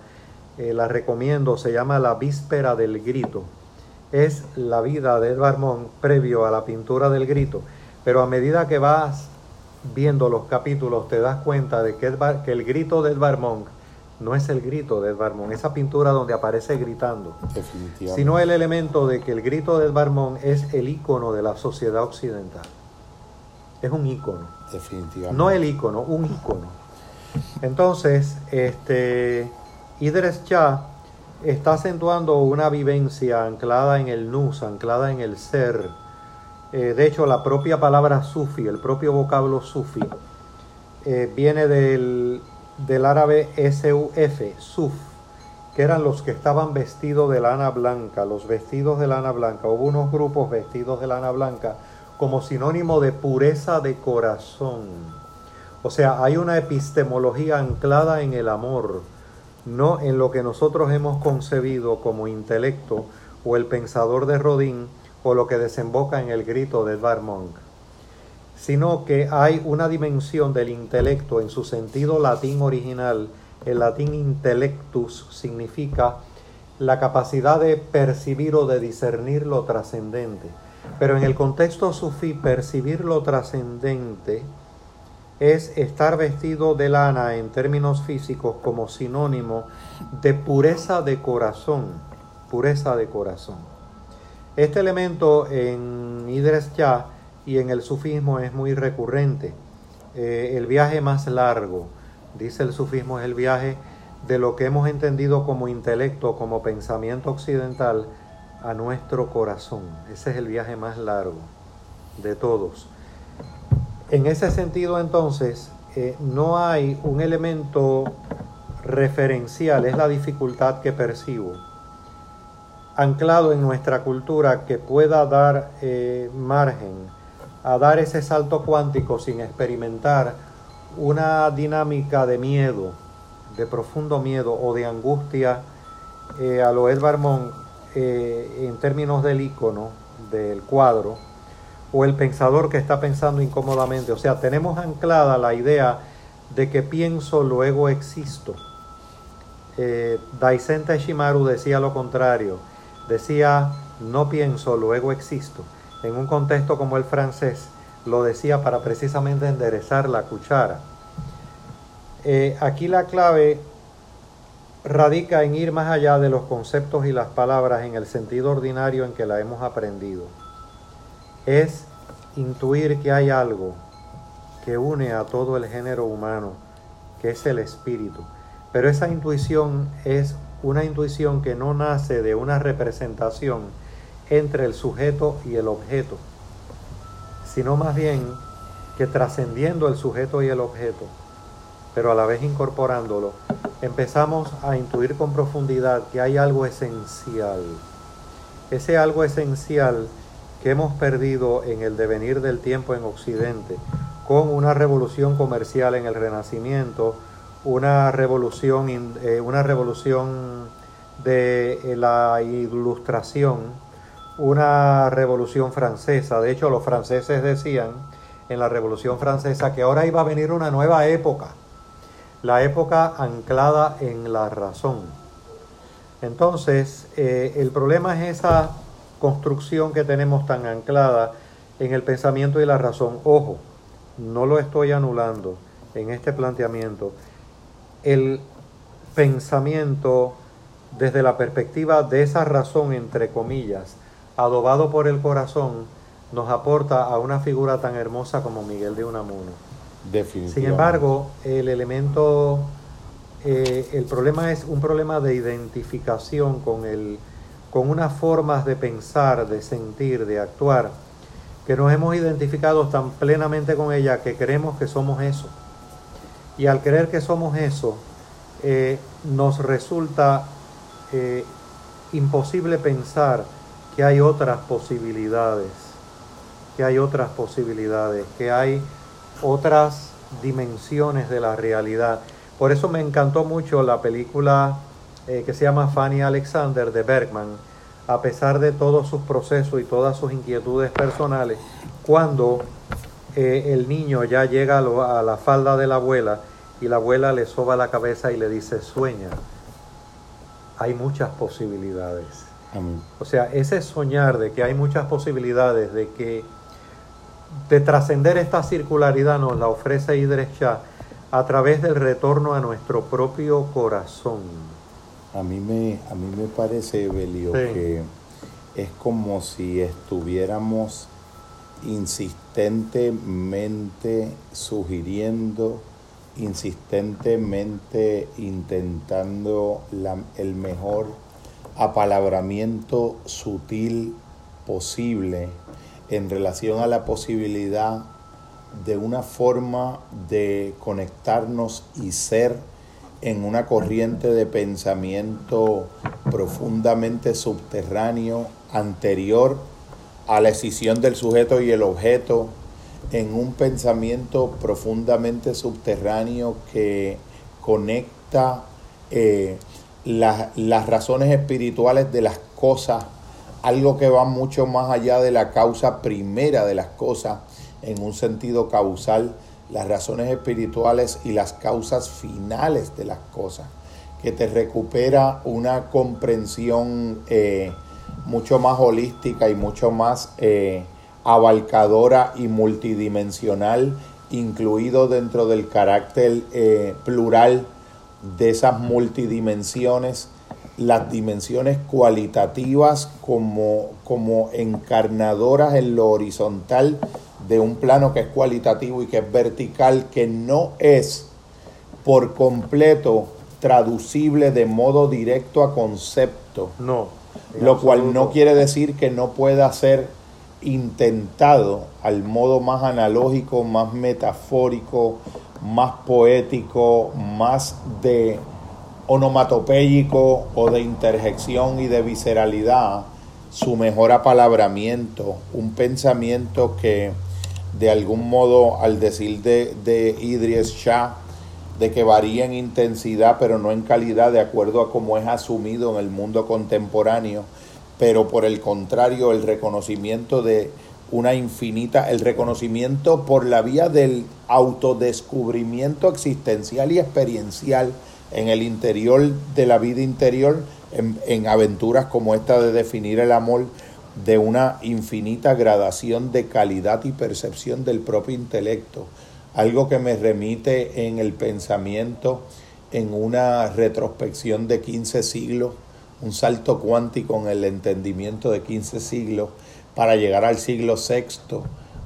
eh, la recomiendo, se llama La Víspera del Grito. Es la vida de Edvard Munch previo a la pintura del grito, pero a medida que vas viendo los capítulos te das cuenta de que, el grito de Edvard no es el grito de Edvard esa pintura donde aparece gritando, sino el elemento de que el grito de Edvard es el icono de la sociedad occidental. Es un icono. Definitivamente. No el icono, un icono. Entonces, este, Shah está acentuando una vivencia anclada en el nus, anclada en el ser, eh, de hecho, la propia palabra sufi, el propio vocablo sufi, eh, viene del, del árabe SUF, suf, que eran los que estaban vestidos de lana blanca, los vestidos de lana blanca. Hubo unos grupos vestidos de lana blanca como sinónimo de pureza de corazón. O sea, hay una epistemología anclada en el amor, no en lo que nosotros hemos concebido como intelecto o el pensador de Rodin o lo que desemboca en el grito de Edvard Munch, sino que hay una dimensión del intelecto en su sentido latín original. El latín intellectus significa la capacidad de percibir o de discernir lo trascendente. Pero en el contexto sufí, percibir lo trascendente es estar vestido de lana en términos físicos como sinónimo de pureza de corazón, pureza de corazón. Este elemento en Idris Shah y en el sufismo es muy recurrente. Eh, el viaje más largo, dice el sufismo, es el viaje de lo que hemos entendido como intelecto, como pensamiento occidental, a nuestro corazón. Ese es el viaje más largo de todos. En ese sentido, entonces, eh, no hay un elemento referencial, es la dificultad que percibo anclado en nuestra cultura que pueda dar eh, margen a dar ese salto cuántico sin experimentar una dinámica de miedo, de profundo miedo o de angustia eh, a lo eh, en términos del icono, del cuadro, o el pensador que está pensando incómodamente. O sea, tenemos anclada la idea de que pienso, luego existo. Eh, Daisen Shimaru decía lo contrario Decía, no pienso, luego existo. En un contexto como el francés, lo decía para precisamente enderezar la cuchara. Eh, aquí la clave radica en ir más allá de los conceptos y las palabras en el sentido ordinario en que la hemos aprendido. Es intuir que hay algo que une a todo el género humano, que es el espíritu. Pero esa intuición es una intuición que no nace de una representación entre el sujeto y el objeto, sino más bien que trascendiendo el sujeto y el objeto, pero a la vez incorporándolo, empezamos a intuir con profundidad que hay algo esencial. Ese algo esencial que hemos perdido en el devenir del tiempo en Occidente, con una revolución comercial en el Renacimiento, una revolución, eh, una revolución de eh, la ilustración, una revolución francesa. De hecho, los franceses decían, en la Revolución Francesa que ahora iba a venir una nueva época, la época anclada en la razón. Entonces, eh, el problema es esa construcción que tenemos tan anclada en el pensamiento y la razón. Ojo, no lo estoy anulando en este planteamiento. El pensamiento desde la perspectiva de esa razón, entre comillas, adobado por el corazón, nos aporta a una figura tan hermosa como Miguel de Unamuno. Sin embargo, el elemento, eh, el problema es un problema de identificación con, el, con unas formas de pensar, de sentir, de actuar, que nos hemos identificado tan plenamente con ella que creemos que somos eso. Y al creer que somos eso, eh, nos resulta eh, imposible pensar que hay otras posibilidades, que hay otras posibilidades, que hay otras dimensiones de la realidad. Por eso me encantó mucho la película eh, que se llama Fanny Alexander de Bergman, a pesar de todos sus procesos y todas sus inquietudes personales, cuando eh, el niño ya llega a, a la falda de la abuela y la abuela le soba la cabeza y le dice, sueña, hay muchas posibilidades. O sea, ese soñar de que hay muchas posibilidades, de que de trascender esta circularidad nos la ofrece Idres a través del retorno a nuestro propio corazón. A mí me, a mí me parece, Belio, que es como si estuviéramos insistentemente sugiriendo insistentemente intentando el mejor apalabramiento sutil posible en relación a la posibilidad de una forma de conectarnos y ser en una corriente de pensamiento profundamente subterráneo anterior a la escisión del sujeto y el objeto en un pensamiento profundamente subterráneo que conecta eh, las razones espirituales de las cosas, algo que va mucho más allá de la causa primera de las cosas, en un sentido causal, las razones espirituales y las causas finales de las cosas, que te recupera una comprensión eh, mucho más holística y mucho más... Eh, abarcadora y multidimensional, incluido dentro del carácter eh, plural de esas multidimensiones, las dimensiones cualitativas como, como encarnadoras en lo horizontal de un plano que es cualitativo y que es vertical, que no es por completo traducible de modo directo a concepto. No. Lo cual no quiere decir que no pueda ser intentado al modo más analógico, más metafórico, más poético, más de onomatopéyico o de interjección y de visceralidad, su mejor apalabramiento, un pensamiento que de algún modo al decir de, de Idris Shah, de que varía en intensidad pero no en calidad de acuerdo a cómo es asumido en el mundo contemporáneo, pero por el contrario el reconocimiento de una infinita, el reconocimiento por la vía del autodescubrimiento existencial y experiencial en el interior de la vida interior, en, aventuras como esta de definir el amor, de una infinita gradación de calidad y percepción del propio intelecto, algo que me remite en el pensamiento en una retrospección de 15 siglos un salto cuántico en el entendimiento de 15 siglos para llegar al siglo VI,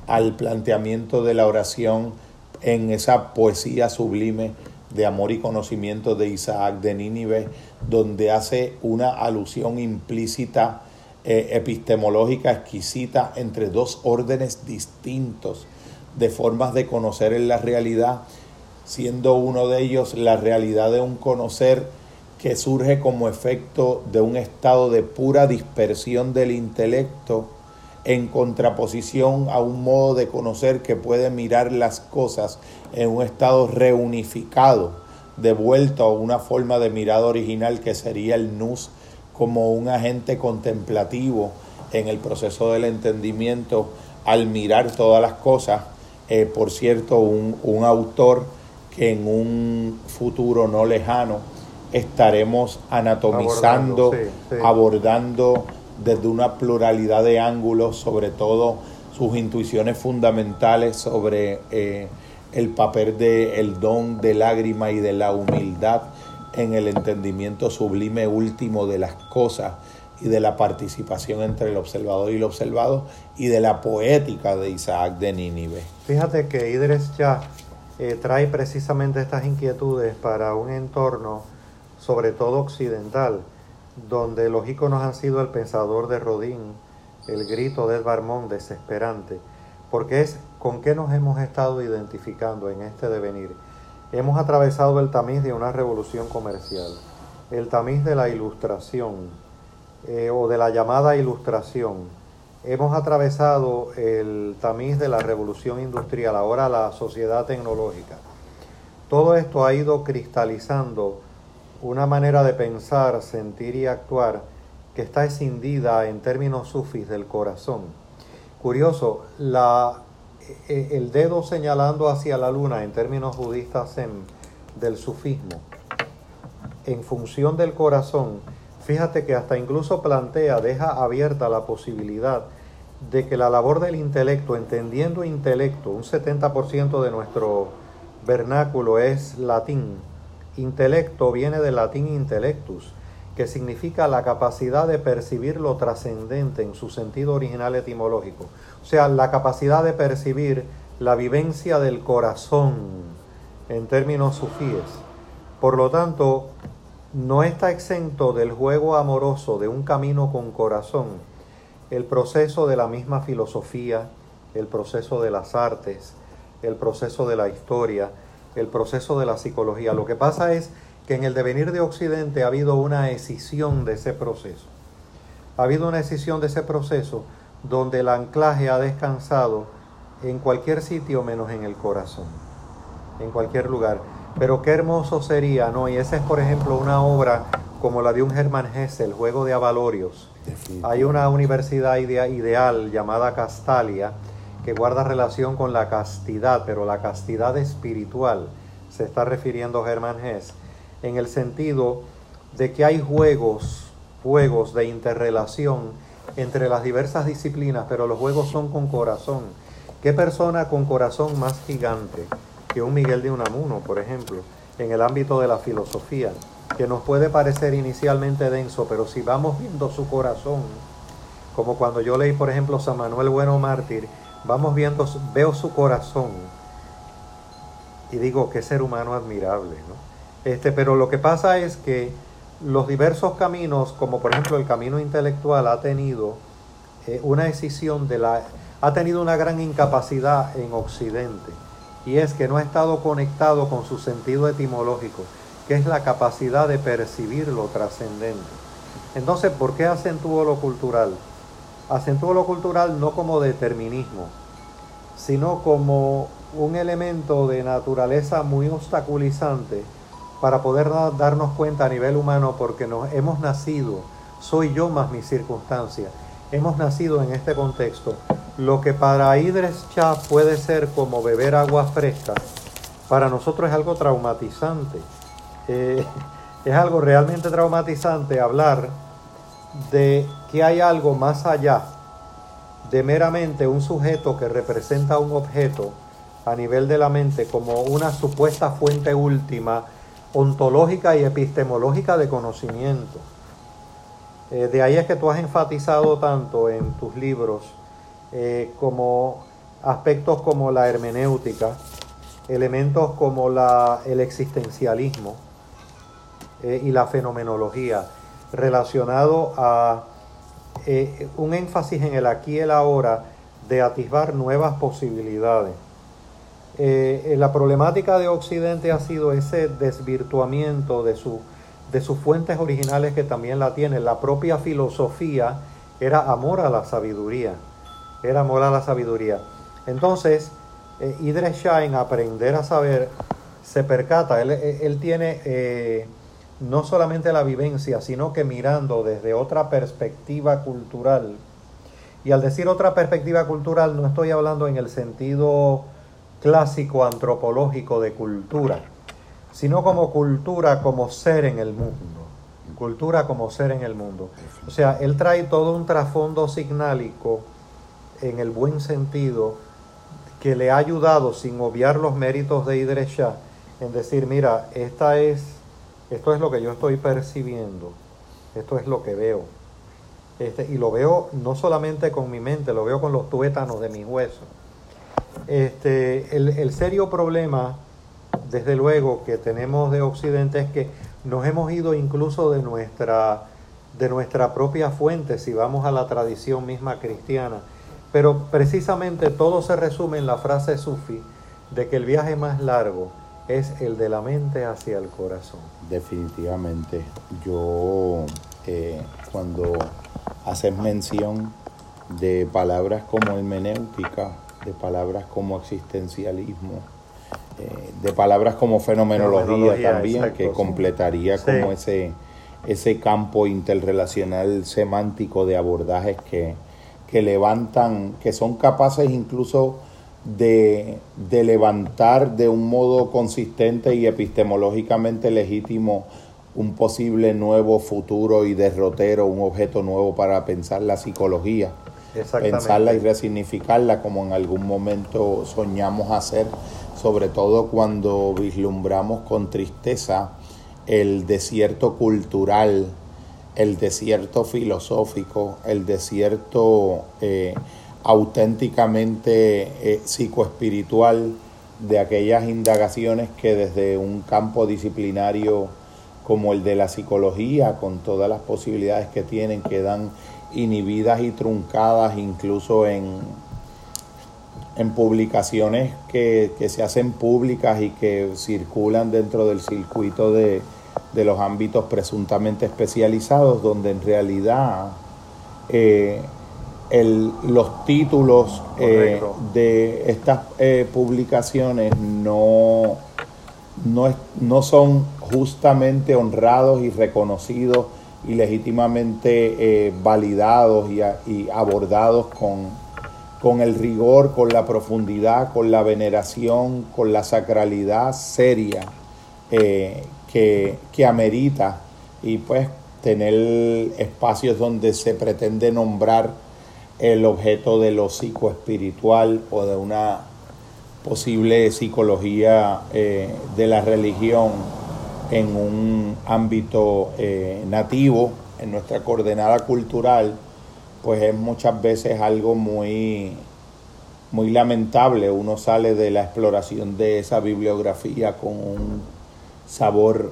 al planteamiento de la oración en esa poesía sublime de amor y conocimiento de Isaac de Nínive, donde hace una alusión implícita, eh, epistemológica, exquisita, entre dos órdenes distintos de formas de conocer en la realidad, siendo uno de ellos la realidad de un conocer que surge como efecto de un estado de pura dispersión del intelecto en contraposición a un modo de conocer que puede mirar las cosas en un estado reunificado, devuelto a una forma de mirada original que sería el nus como un agente contemplativo en el proceso del entendimiento al mirar todas las cosas. Eh, por cierto, un, autor que en un futuro no lejano estaremos anatomizando, abordando, desde una pluralidad de ángulos, sobre todo sus intuiciones fundamentales sobre eh, el papel del el don de lágrima y de la humildad en el entendimiento sublime último de las cosas y de la participación entre el observador y el observado y de la poética de Isaac de Nínive. Fíjate que Idris ya eh, trae precisamente estas inquietudes para un entorno, sobre todo occidental, donde los íconos han sido el pensador de Rodin, el grito de Edvard desesperante, porque es con qué nos hemos estado identificando en este devenir. Hemos atravesado el tamiz de una revolución comercial, el tamiz de la ilustración eh, o de la llamada ilustración. Hemos atravesado el tamiz de la revolución industrial, ahora la sociedad tecnológica. Todo esto ha ido cristalizando una manera de pensar, sentir y actuar que está escindida en términos sufis del corazón. Curioso, la e, el dedo señalando hacia la luna en términos budistas del sufismo, en función del corazón, fíjate que hasta incluso plantea, deja abierta la posibilidad de que la labor del intelecto, entendiendo intelecto, un 70% de nuestro vernáculo es latín, intelecto viene del latín intellectus, que significa la capacidad de percibir lo trascendente en su sentido original etimológico. O sea, la capacidad de percibir la vivencia del corazón en términos sufíes. Por lo tanto, no está exento del juego amoroso de un camino con corazón el proceso de la misma filosofía, el proceso de las artes, el proceso de la historia, el proceso de la psicología. Lo que pasa es que en el devenir de Occidente ha habido una escisión de ese proceso. Ha habido una escisión de ese proceso donde el anclaje ha descansado en cualquier sitio menos en el corazón, en cualquier lugar. Pero qué hermoso sería, ¿no? Y esa es, por ejemplo, una obra como la de un Hermann Hesse, El juego de Avalorios. Hay una universidad ideal llamada Castalia que guarda relación con la castidad, pero la castidad espiritual se está refiriendo Hermann Hesse en el sentido de que hay juegos, juegos de interrelación entre las diversas disciplinas, pero los juegos son con corazón. ¿Qué persona con corazón más gigante que un Miguel de Unamuno, por ejemplo, en el ámbito de la filosofía, que nos puede parecer inicialmente denso, pero si vamos viendo su corazón, como cuando yo leí, por ejemplo, San Manuel Bueno Mártir, vamos viendo, veo su corazón y digo, qué ser humano admirable. Este, pero lo que pasa es que los diversos caminos, como por ejemplo el camino intelectual, ha tenido eh, una decisión de la, ha tenido una gran incapacidad en Occidente, y es que no ha estado conectado con su sentido etimológico, que es la capacidad de percibir lo trascendente. Entonces, ¿por qué acentúo lo cultural? Acentúo lo cultural no como determinismo, sino como un elemento de naturaleza muy obstaculizante para poder darnos cuenta a nivel humano porque nos hemos nacido, soy yo más mi circunstancia, hemos nacido en este contexto. Lo que para Idris Cha puede ser como beber agua fresca, para nosotros es algo traumatizante. Eh, es algo realmente traumatizante hablar de que hay algo más allá de meramente un sujeto que representa un objeto a nivel de la mente como una supuesta fuente última ontológica y epistemológica de conocimiento. Eh, de ahí es que tú has enfatizado tanto en tus libros eh, como aspectos como la hermenéutica, elementos como la, el existencialismo eh, y la fenomenología, relacionado a un énfasis en el aquí y el ahora de atisbar nuevas posibilidades. Eh, la problemática de Occidente ha sido ese desvirtuamiento de, su, de sus fuentes originales que también la tiene. La propia filosofía era amor a la sabiduría, era amor a la sabiduría. Entonces, eh, Idris Shah en aprender a saber se percata, él, él tiene eh, no solamente la vivencia, sino que mirando desde otra perspectiva cultural, y al decir otra perspectiva cultural no estoy hablando en el sentido clásico antropológico de cultura, sino como cultura como ser en el mundo. Cultura como ser en el mundo. O sea, él trae todo un trasfondo signálico en el buen sentido que le ha ayudado sin obviar los méritos de Idresha en decir, mira, esta es, esto es lo que yo estoy percibiendo, esto es lo que veo. Este, y lo veo no solamente con mi mente, lo veo con los tuétanos de mi hueso. Este, el, el serio problema, desde luego, que tenemos de Occidente es que nos hemos ido incluso de nuestra, de nuestra propia fuente, si vamos a la tradición misma cristiana. Pero precisamente todo se resume en la frase sufi de que el viaje más largo es el de la mente hacia el corazón. Definitivamente. Yo eh, cuando haces mención de palabras como hermenéutica, de palabras como existencialismo, eh, de palabras como fenomenología, también, que completaría como ese, ese campo interrelacional semántico de abordajes que, que levantan, que son capaces incluso de, levantar de un modo consistente y epistemológicamente legítimo un posible nuevo futuro y derrotero, un objeto nuevo para pensar la psicología, pensarla y resignificarla como en algún momento soñamos hacer, sobre todo cuando vislumbramos con tristeza el desierto cultural, el desierto filosófico, el desierto eh, auténticamente eh, psicoespiritual de aquellas indagaciones que desde un campo disciplinario como el de la psicología, con todas las posibilidades que tienen, quedan inhibidas y truncadas incluso en, en publicaciones que, se hacen públicas y que circulan dentro del circuito de, de los ámbitos presuntamente especializados, donde en realidad eh, los títulos eh, de estas eh, publicaciones no, no, no, son justamente honrados y reconocidos y legítimamente eh, validados y, abordados con, con el rigor, con la profundidad, con la veneración, con la sacralidad seria que, que amerita. Y pues tener espacios donde se pretende nombrar el objeto de lo psicoespiritual o de una posible psicología eh, de la religión en un ámbito eh, nativo, en nuestra coordenada cultural, pues es muchas veces algo muy, muy lamentable. Uno sale de la exploración de esa bibliografía con un sabor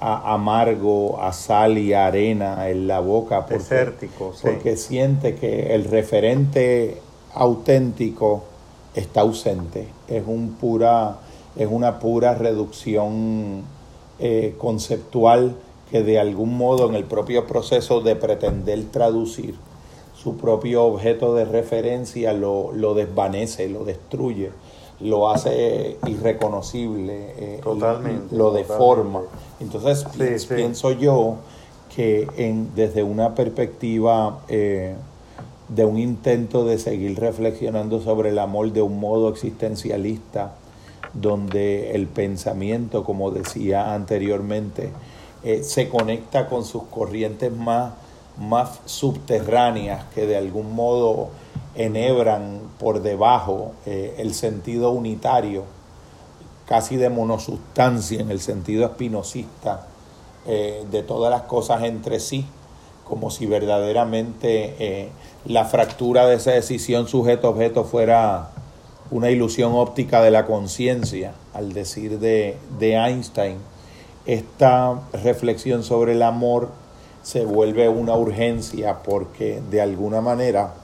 amargo, a sal y arena en la boca. Porque, porque siente que el referente auténtico está ausente. Es, un pura, es una pura reducción eh, conceptual que de algún modo en el propio proceso de pretender traducir su propio objeto de referencia lo, lo desvanece, lo destruye lo hace irreconocible, eh, totalmente, lo deforma. Entonces pienso yo que en, desde una perspectiva eh, de un intento de seguir reflexionando sobre el amor de un modo existencialista, donde el pensamiento, como decía anteriormente, eh, se conecta con sus corrientes más, más subterráneas que de algún modo enhebran por debajo eh, el sentido unitario, casi de monosustancia en el sentido espinosista eh, de todas las cosas entre sí, como si verdaderamente eh, la fractura de esa decisión sujeto-objeto fuera una ilusión óptica de la conciencia, al decir de, de Einstein. Esta reflexión sobre el amor se vuelve una urgencia porque de alguna manera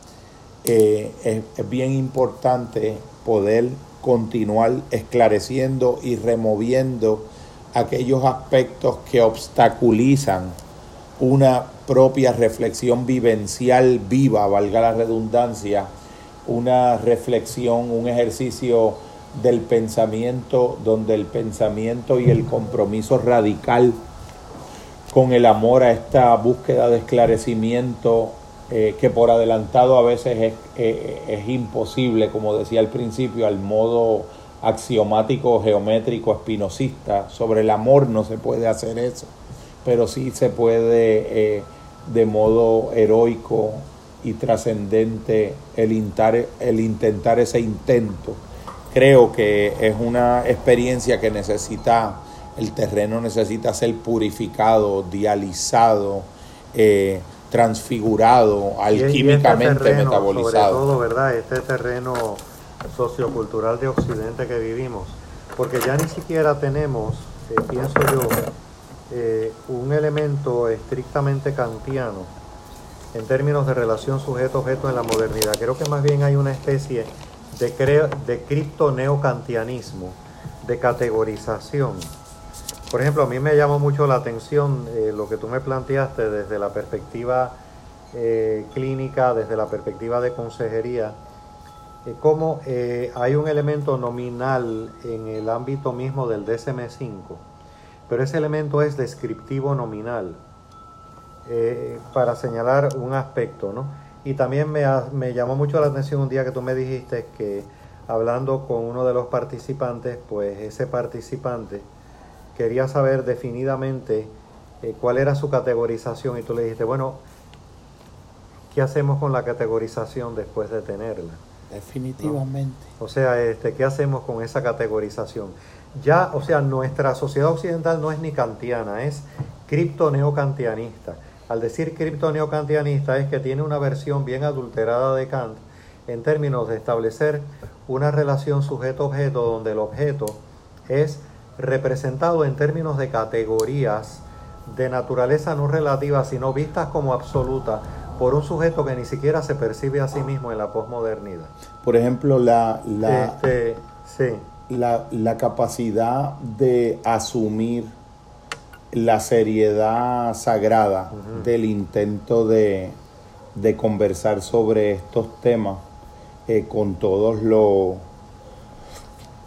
eh, es, bien importante poder continuar esclareciendo y removiendo aquellos aspectos que obstaculizan una propia reflexión vivencial viva, valga la redundancia, una reflexión, un ejercicio del pensamiento donde el pensamiento y el compromiso radical con el amor a esta búsqueda de esclarecimiento eh, que por adelantado a veces es, eh, es, imposible, como decía al principio, al modo, axiomático, geométrico, espinosista. Sobre el amor no se puede hacer eso, pero sí se puede eh, de modo heroico y trascendente el, el intentar ese intento. Creo que es una experiencia que necesita, el terreno necesita ser purificado, dializado, eh, transfigurado, este alquímicamente metabolizado. Sobre todo, ¿verdad? Este terreno sociocultural de Occidente que vivimos, porque ya ni siquiera tenemos, eh, pienso yo, eh, un elemento estrictamente kantiano en términos de relación sujeto-objeto en la modernidad. Creo que más bien hay una especie de, de cripto-neocantianismo, de categorización. Por ejemplo, a mí me llamó mucho la atención eh, lo que tú me planteaste desde la perspectiva clínica, desde la perspectiva de consejería, eh, cómo eh, hay un elemento nominal en el ámbito mismo del DSM-5, pero ese elemento es descriptivo nominal eh, para señalar un aspecto, ¿no? Y también me, me llamó mucho la atención un día que tú me dijiste que hablando con uno de los participantes, pues ese participante quería saber definidamente cuál era su categorización y tú le dijiste, bueno, ¿qué hacemos con la categorización después de tenerla? Definitivamente. O sea, este, ¿qué hacemos con esa categorización? Ya, o sea, nuestra sociedad occidental no es ni kantiana, es cripto-neocantianista. Al decir cripto-neocantianista es que tiene una versión bien adulterada de Kant en términos de establecer una relación sujeto-objeto donde el objeto es representado en términos de categorías de naturaleza no relativa, sino vistas como absolutas por un sujeto que ni siquiera se percibe a sí mismo en la posmodernidad. Por ejemplo, la, la, este, la, capacidad de asumir la seriedad sagrada del intento de, conversar sobre estos temas eh, con todos los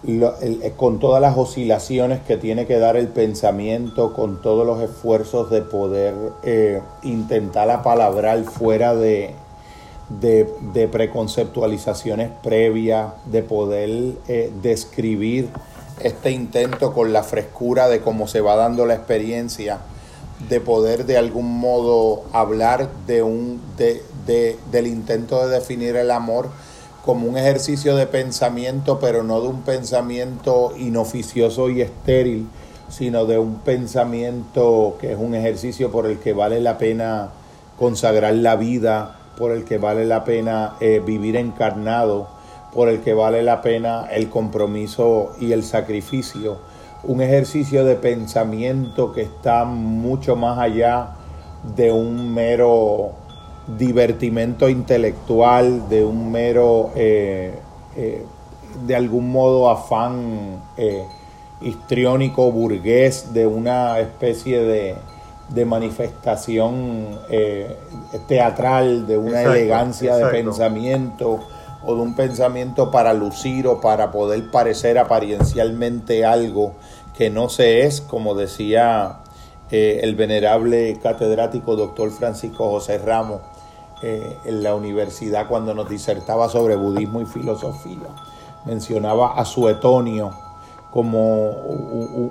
eh, con todas las oscilaciones que tiene que dar el pensamiento, con todos los esfuerzos de poder eh, intentar apalabrar fuera de, de, preconceptualizaciones previas, de poder eh, describir este intento con la frescura de cómo se va dando la experiencia, de poder de algún modo hablar de un, de, del intento de definir el amor como un ejercicio de pensamiento, pero no de un pensamiento inoficioso y estéril, sino de un pensamiento que es un ejercicio por el que vale la pena consagrar la vida, por el que vale la pena eh, vivir encarnado, por el que vale la pena el compromiso y el sacrificio. Un ejercicio de pensamiento que está mucho más allá de un mero divertimento intelectual, de un mero, eh, eh, de algún modo, afán eh, histriónico, burgués, de una especie de, de manifestación teatral, de una elegancia de pensamiento o de un pensamiento para lucir o para poder parecer apariencialmente algo que no se es, como decía el venerable catedrático doctor Francisco José Ramos, eh, en la universidad cuando nos disertaba sobre budismo y filosofía. Mencionaba a Suetonio como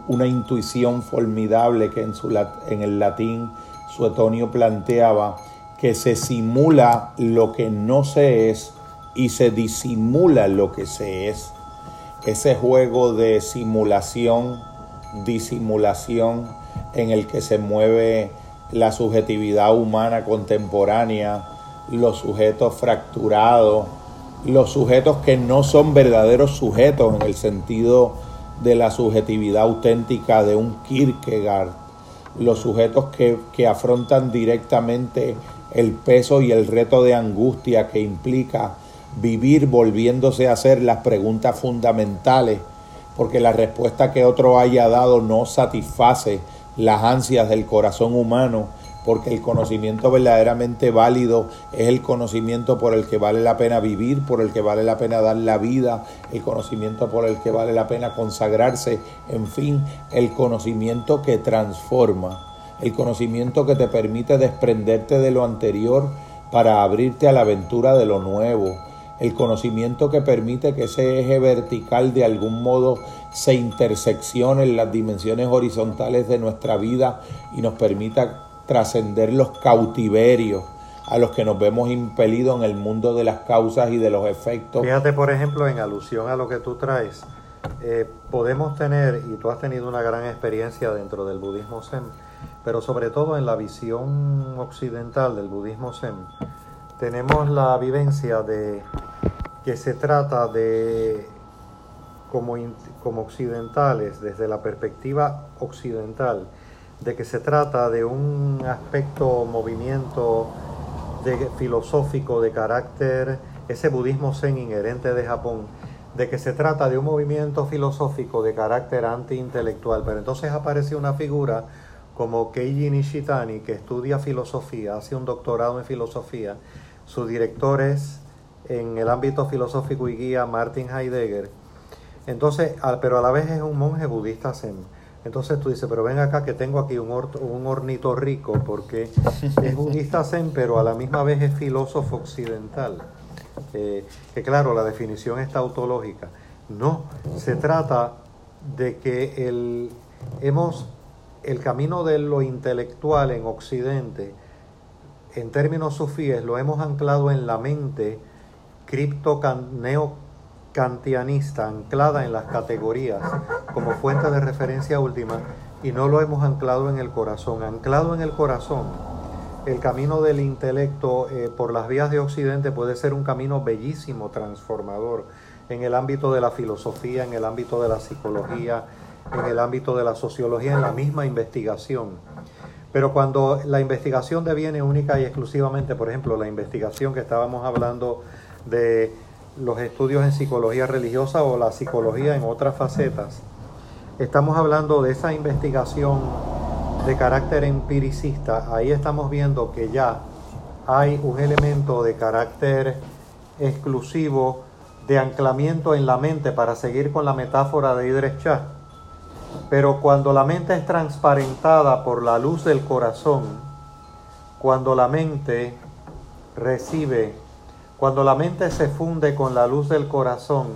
una intuición formidable que en, su, en el latín Suetonio planteaba que se simula lo que no se es y se disimula lo que se es. Ese juego de simulación, disimulación en el que se mueve la subjetividad humana contemporánea, los sujetos fracturados, los sujetos que no son verdaderos sujetos en el sentido de la subjetividad auténtica de un Kierkegaard, los sujetos que, que afrontan directamente el peso y el reto de angustia que implica vivir volviéndose a hacer las preguntas fundamentales, porque la respuesta que otro haya dado no satisface las ansias del corazón humano porque el conocimiento verdaderamente válido es el conocimiento por el que vale la pena vivir, por el que vale la pena dar la vida, el conocimiento por el que vale la pena consagrarse, en fin, el conocimiento que transforma, el conocimiento que te permite desprenderte de lo anterior para abrirte a la aventura de lo nuevo, el conocimiento que permite que ese eje vertical de algún modo se interseccione en las dimensiones horizontales de nuestra vida y nos permita trascender los cautiverios a los que nos vemos impelidos en el mundo de las causas y de los efectos. Fíjate, por ejemplo, en alusión a lo que tú traes, eh, podemos tener, y tú has tenido una gran experiencia dentro del budismo zen, pero sobre todo en la visión occidental del budismo zen, tenemos la vivencia de que se trata de, como, como occidentales, desde la perspectiva occidental, de que se trata de un aspecto, movimiento de, filosófico de carácter, ese budismo zen inherente de Japón, de que se trata de un movimiento filosófico de carácter antiintelectual. Pero entonces aparece una figura como Keiji Nishitani, que estudia filosofía, hace un doctorado en filosofía, su director es en el ámbito filosófico y guía Martin Heidegger. Entonces, pero a la vez es un monje budista zen. Entonces tú dices, pero ven acá que tengo aquí un, un hornito rico porque es budista zen, pero a la misma vez es filósofo occidental. Eh, que claro, la definición es tautológica. No, se trata de que el, hemos, el camino de lo intelectual en Occidente, en términos sufíes, lo hemos anclado en la mente cripto kantianista anclada en las categorías como fuente de referencia última y no lo hemos anclado en el corazón. Anclado en el corazón, el camino del intelecto eh, por las vías de Occidente puede ser un camino bellísimo, transformador, en el ámbito de la filosofía, en el ámbito de la psicología, en el ámbito de la sociología, en la misma investigación. Pero cuando la investigación deviene única y exclusivamente, por ejemplo, la investigación que estábamos hablando de los estudios en psicología religiosa o la psicología en otras facetas. Estamos hablando de esa investigación de carácter empiricista. Ahí estamos viendo que ya hay un elemento de carácter exclusivo de anclamiento en la mente para seguir con la metáfora de Idris Shah. Pero cuando la mente es transparentada por la luz del corazón, cuando la mente recibe cuando la mente se funde con la luz del corazón,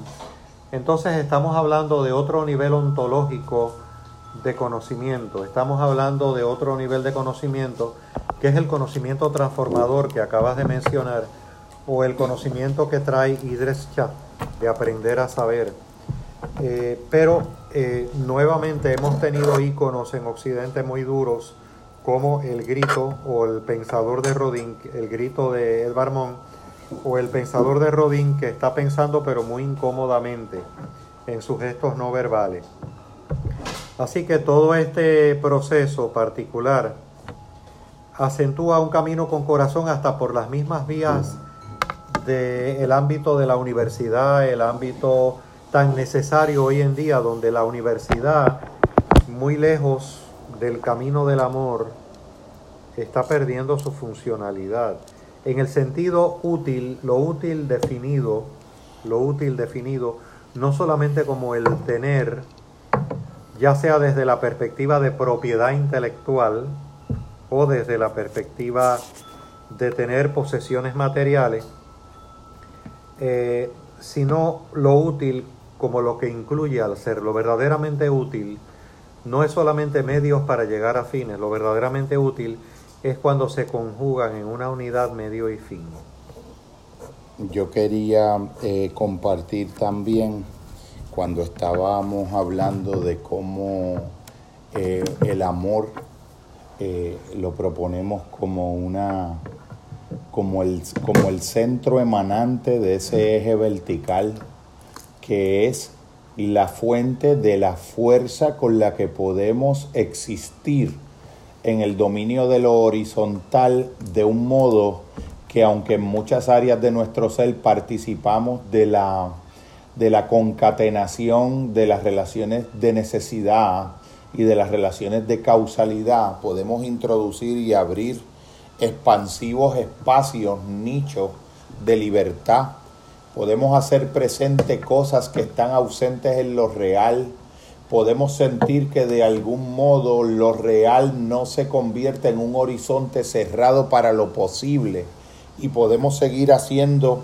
entonces estamos hablando de otro nivel ontológico de conocimiento. Estamos hablando de otro nivel de conocimiento que es el conocimiento transformador que acabas de mencionar o el conocimiento que trae Idris Shah de aprender a saber. Eh, pero eh, nuevamente hemos tenido íconos en Occidente muy duros como el grito o el pensador de Rodin, el grito de El Barmón, o el pensador de Rodin que está pensando pero muy incómodamente en sus gestos no verbales. Así que todo este proceso particular acentúa un camino con corazón hasta por las mismas vías del ámbito de la universidad, el ámbito tan necesario hoy en día, donde la universidad, muy lejos del camino del amor, está perdiendo su funcionalidad en el sentido útil, lo útil definido, lo útil definido, no solamente como el tener, ya sea desde la perspectiva de propiedad intelectual o desde la perspectiva de tener posesiones materiales, eh, sino lo útil como lo que incluye al ser lo verdaderamente útil, no es solamente medios para llegar a fines, lo verdaderamente útil es cuando se conjugan en una unidad medio y fin. Yo quería eh, compartir también cuando estábamos hablando de cómo eh, el amor eh, lo proponemos como una como el, como el centro emanante de ese eje vertical que es la fuente de la fuerza con la que podemos existir en el dominio de lo horizontal de un modo que aunque en muchas áreas de nuestro ser participamos de la, de la concatenación de las relaciones de necesidad y de las relaciones de causalidad, podemos introducir y abrir expansivos espacios, nichos de libertad. Podemos hacer presente cosas que están ausentes en lo real podemos sentir que de algún modo lo real no se convierte en un horizonte cerrado para lo posible. Y podemos seguir haciendo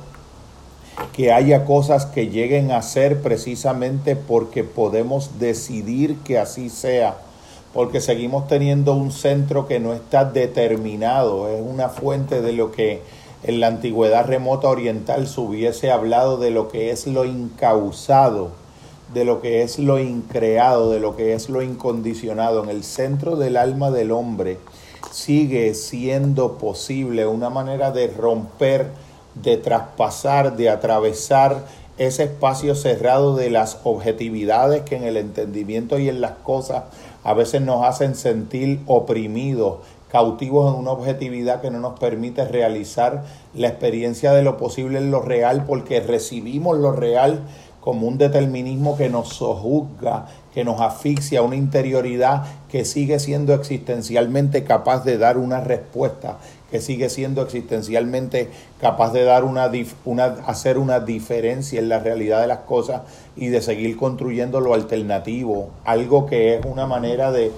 que haya cosas que lleguen a ser precisamente porque podemos decidir que así sea, porque seguimos teniendo un centro que no está determinado, es una fuente de lo que en la antigüedad remota oriental se hubiese hablado de lo que es lo incausado, de lo que es lo increado, de lo que es lo incondicionado. En el centro del alma del hombre sigue siendo posible una manera de romper, de traspasar, de atravesar ese espacio cerrado de las objetividades que en el entendimiento y en las cosas a veces nos hacen sentir oprimidos, cautivos en una objetividad que no nos permite realizar la experiencia de lo posible en lo real porque recibimos lo real como un determinismo que nos sojuzga, que nos asfixia, una interioridad que sigue siendo existencialmente capaz de dar una respuesta, que sigue siendo existencialmente capaz de dar una, una, hacer una diferencia en la realidad de las cosas y de seguir construyendo lo alternativo, algo que es una manera de,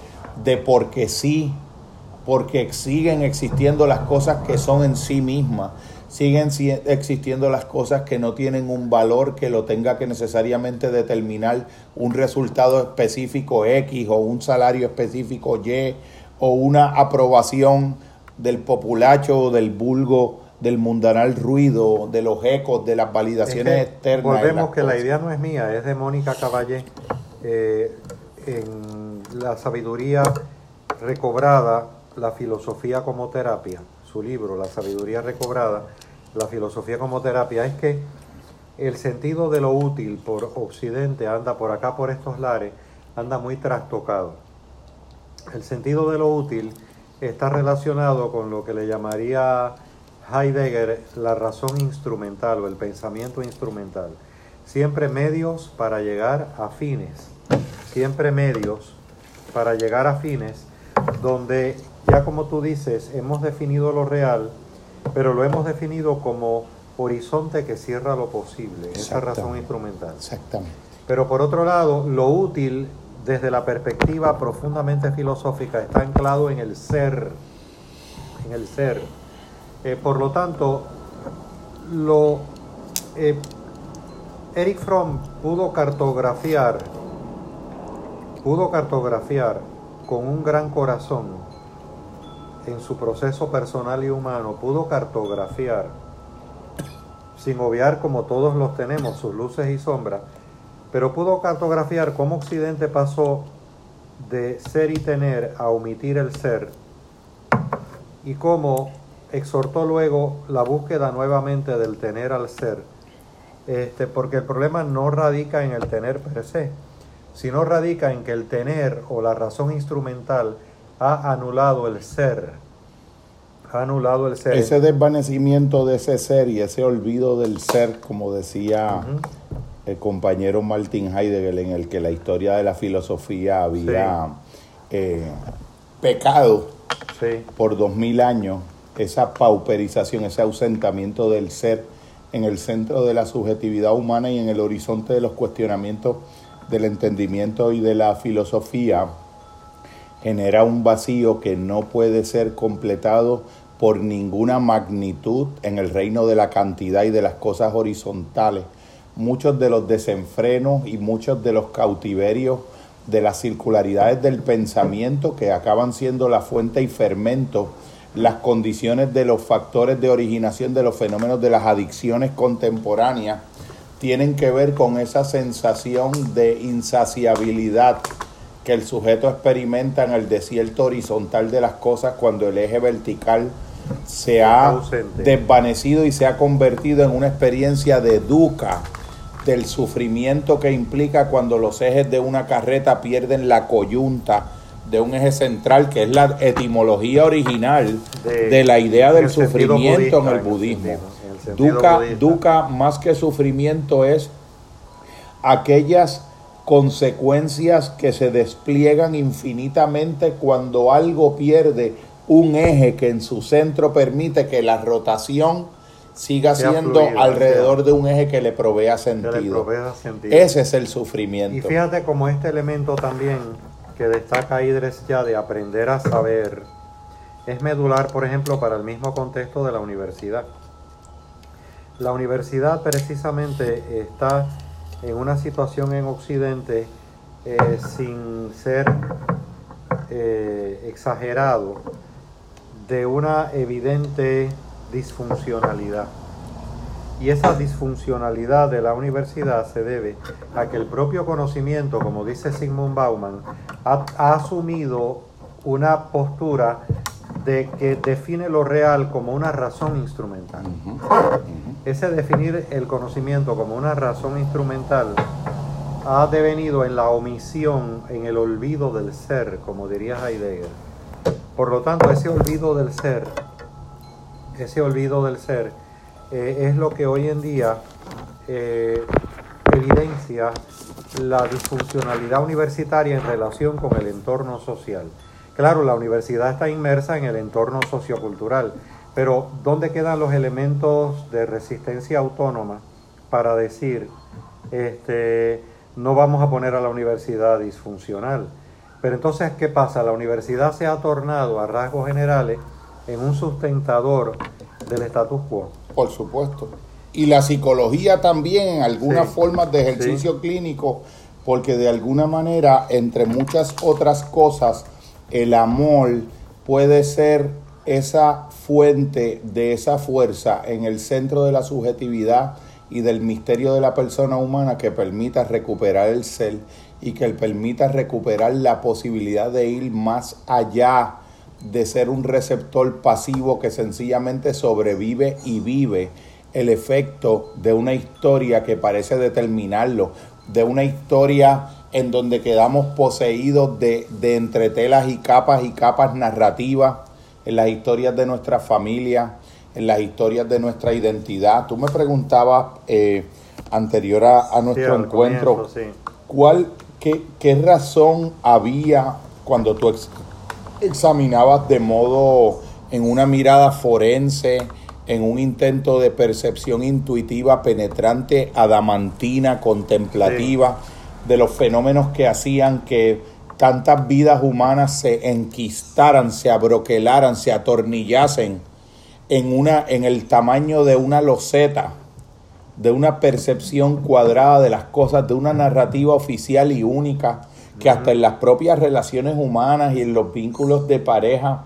de porque sí, porque siguen existiendo las cosas que son en sí mismas siguen existiendo las cosas que no tienen un valor que lo tenga que necesariamente determinar un resultado específico X o un salario específico Y o una aprobación del populacho o del vulgo del mundanal ruido, de los ecos, de las validaciones externas. Volvemos que la idea no es mía, es de Mónica Caballé. Eh, en la sabiduría recobrada, la filosofía como terapia su libro, La sabiduría recobrada, la filosofía como terapia, es que el sentido de lo útil por Occidente anda por acá, por estos lares, anda muy trastocado. El sentido de lo útil está relacionado con lo que le llamaría Heidegger la razón instrumental o el pensamiento instrumental. Siempre medios para llegar a fines, siempre medios para llegar a fines donde ya como tú dices, hemos definido lo real, pero lo hemos definido como horizonte que cierra lo posible, esa razón instrumental. Exactamente. Pero por otro lado, lo útil desde la perspectiva profundamente filosófica está anclado en el ser, en el ser. Eh, por lo tanto, lo eh, Eric Fromm pudo cartografiar, pudo cartografiar con un gran corazón en su proceso personal y humano pudo cartografiar, sin obviar como todos los tenemos, sus luces y sombras, pero pudo cartografiar cómo Occidente pasó de ser y tener a omitir el ser y cómo exhortó luego la búsqueda nuevamente del tener al ser, este, porque el problema no radica en el tener per se, sino radica en que el tener o la razón instrumental ha anulado el ser. Ha anulado el ser. Ese desvanecimiento de ese ser y ese olvido del ser, como decía el compañero Martin Heidegger, en el que la historia de la filosofía había eh, pecado por dos mil años, esa pauperización, ese ausentamiento del ser en el centro de la subjetividad humana y en el horizonte de los cuestionamientos del entendimiento y de la filosofía genera un vacío que no puede ser completado por ninguna magnitud en el reino de la cantidad y de las cosas horizontales. Muchos de los desenfrenos y muchos de los cautiverios de las circularidades del pensamiento que acaban siendo la fuente y fermento, las condiciones de los factores de originación de los fenómenos de las adicciones contemporáneas, tienen que ver con esa sensación de insaciabilidad que el sujeto experimenta en el desierto horizontal de las cosas cuando el eje vertical se ha desvanecido y se ha convertido en una experiencia de duca del sufrimiento que implica cuando los ejes de una carreta pierden la coyunta de un eje central, que es la etimología original de, la idea del sufrimiento en el budismo. duca, duca más que sufrimiento es aquellas consecuencias que se despliegan infinitamente cuando algo pierde un eje que en su centro permite que la rotación siga siendo alrededor de un eje que le provea sentido. Ese es el sufrimiento. Y fíjate como este elemento también que destaca Idres ya de aprender a saber es medular, por ejemplo, para el mismo contexto de la universidad. La universidad precisamente está en una situación en Occidente eh, sin ser eh, exagerado de una evidente disfuncionalidad. Y esa disfuncionalidad de la universidad se debe a que el propio conocimiento, como dice Sigmund Bauman, ha, asumido una postura de que define lo real como una razón instrumental. Ese definir el conocimiento como una razón instrumental ha devenido en la omisión, en el olvido del ser, como diría Heidegger. Por lo tanto, ese olvido del ser, ese olvido del ser, eh, es lo que hoy en día eh, evidencia la disfuncionalidad universitaria en relación con el entorno social. Claro, la universidad está inmersa en el entorno sociocultural, pero ¿dónde quedan los elementos de resistencia autónoma para decir, este, no vamos a poner a la universidad disfuncional. Pero entonces, ¿qué pasa? La universidad se ha tornado a rasgos generales en un sustentador del status quo. Por supuesto. Y la psicología también, en algunas formas de ejercicio clínico, porque de alguna manera, entre muchas otras cosas, el amor puede ser esa fuente de esa fuerza en el centro de la subjetividad y del misterio de la persona humana que permita recuperar el ser y que permita recuperar la posibilidad de ir más allá de ser un receptor pasivo que sencillamente sobrevive y vive el efecto de una historia que parece determinarlo, de una historia en donde quedamos poseídos de, de entretelas y capas y capas narrativas en las historias de nuestra familia, en las historias de nuestra identidad. Tú me preguntabas eh, anterior a, nuestro encuentro, ¿cuál, qué, qué, razón había cuando tú examinabas de modo, en una mirada forense, en un intento de percepción intuitiva, penetrante, adamantina, contemplativa, de los fenómenos que hacían que tantas vidas humanas se enquistaran, se abroquelaran, se atornillasen en, una, en el tamaño de una loseta, de una percepción cuadrada de las cosas, de una narrativa oficial y única, que hasta en las propias relaciones humanas y en los vínculos de pareja,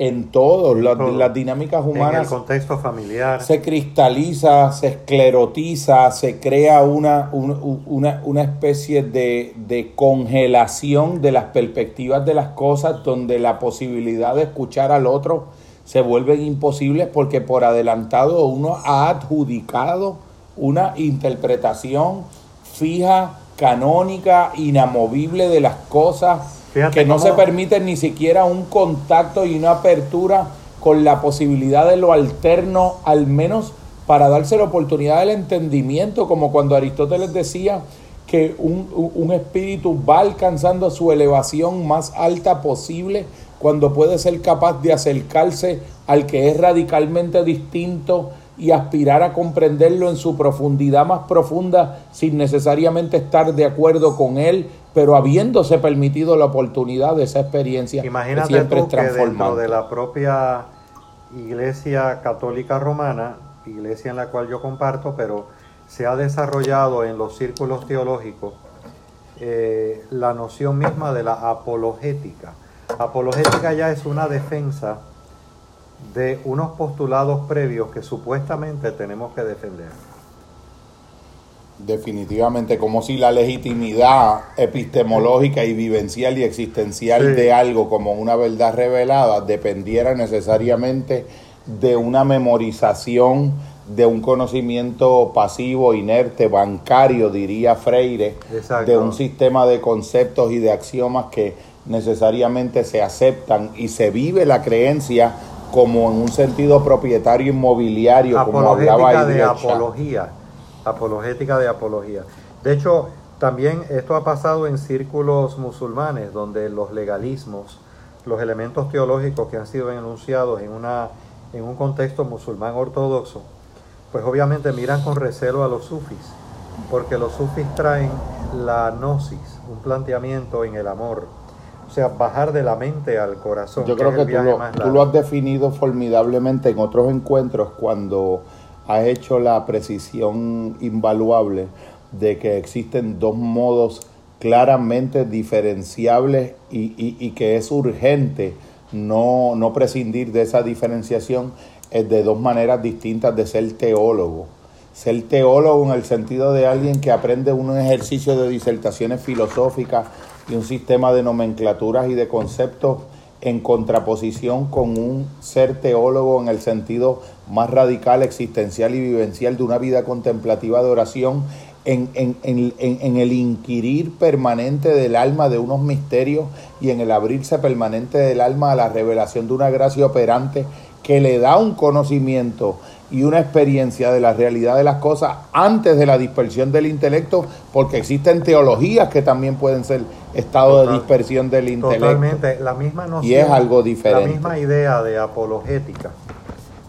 en todas las, dinámicas humanas. En el contexto familiar. Se cristaliza, se esclerotiza, se crea una, una, una especie de, de, congelación de las perspectivas de las cosas, donde la posibilidad de escuchar al otro se vuelven imposibles porque por adelantado uno ha adjudicado una interpretación fija, canónica, inamovible de las cosas, que no se permite ni siquiera un contacto y una apertura con la posibilidad de lo alterno, al menos para darse la oportunidad del entendimiento, como cuando Aristóteles decía que un, un espíritu va alcanzando su elevación más alta posible cuando puede ser capaz de acercarse al que es radicalmente distinto y aspirar a comprenderlo en su profundidad más profunda sin necesariamente estar de acuerdo con él, pero habiéndose permitido la oportunidad de esa experiencia Imagínate siempre tú que dentro de la propia Iglesia Católica Romana, iglesia en la cual yo comparto, pero se ha desarrollado en los círculos teológicos eh, la noción misma de la apologética Apologética ya es una defensa de unos postulados previos que supuestamente tenemos que defender. Definitivamente, como si la legitimidad epistemológica y vivencial y existencial de algo como una verdad revelada dependiera necesariamente de una memorización, de un conocimiento pasivo, inerte, bancario, diría Freire, de un sistema de conceptos y de axiomas que necesariamente se aceptan y se vive la creencia como en un sentido propietario inmobiliario, como hablaba de apología, apologética de apología. De hecho, también esto ha pasado en círculos musulmanes, donde los legalismos, los elementos teológicos que han sido enunciados en, una, en un contexto musulmán ortodoxo, pues obviamente miran con recelo a los sufis, porque los sufis traen la gnosis, un planteamiento en el amor, o sea, bajar de la mente al corazón. Yo creo que, tú, lo, has definido formidablemente en otros encuentros cuando ha hecho la precisión invaluable de que existen dos modos claramente diferenciables y, que es urgente no, no prescindir de esa diferenciación es de dos maneras distintas de ser teólogo. Ser teólogo en el sentido de alguien que aprende un ejercicio de disertaciones filosóficas y un sistema de nomenclaturas y de conceptos en contraposición con un ser teólogo en el sentido más radical, existencial y vivencial de una vida contemplativa de oración, en, en, en, en, el inquirir permanente del alma de unos misterios y en el abrirse permanente del alma a la revelación de una gracia operante que le da un conocimiento y una experiencia de la realidad de las cosas antes de la dispersión del intelecto, porque existen teologías que también pueden ser estado de dispersión del intelecto. Totalmente, la misma noción. Y es algo diferente. La misma idea de apologética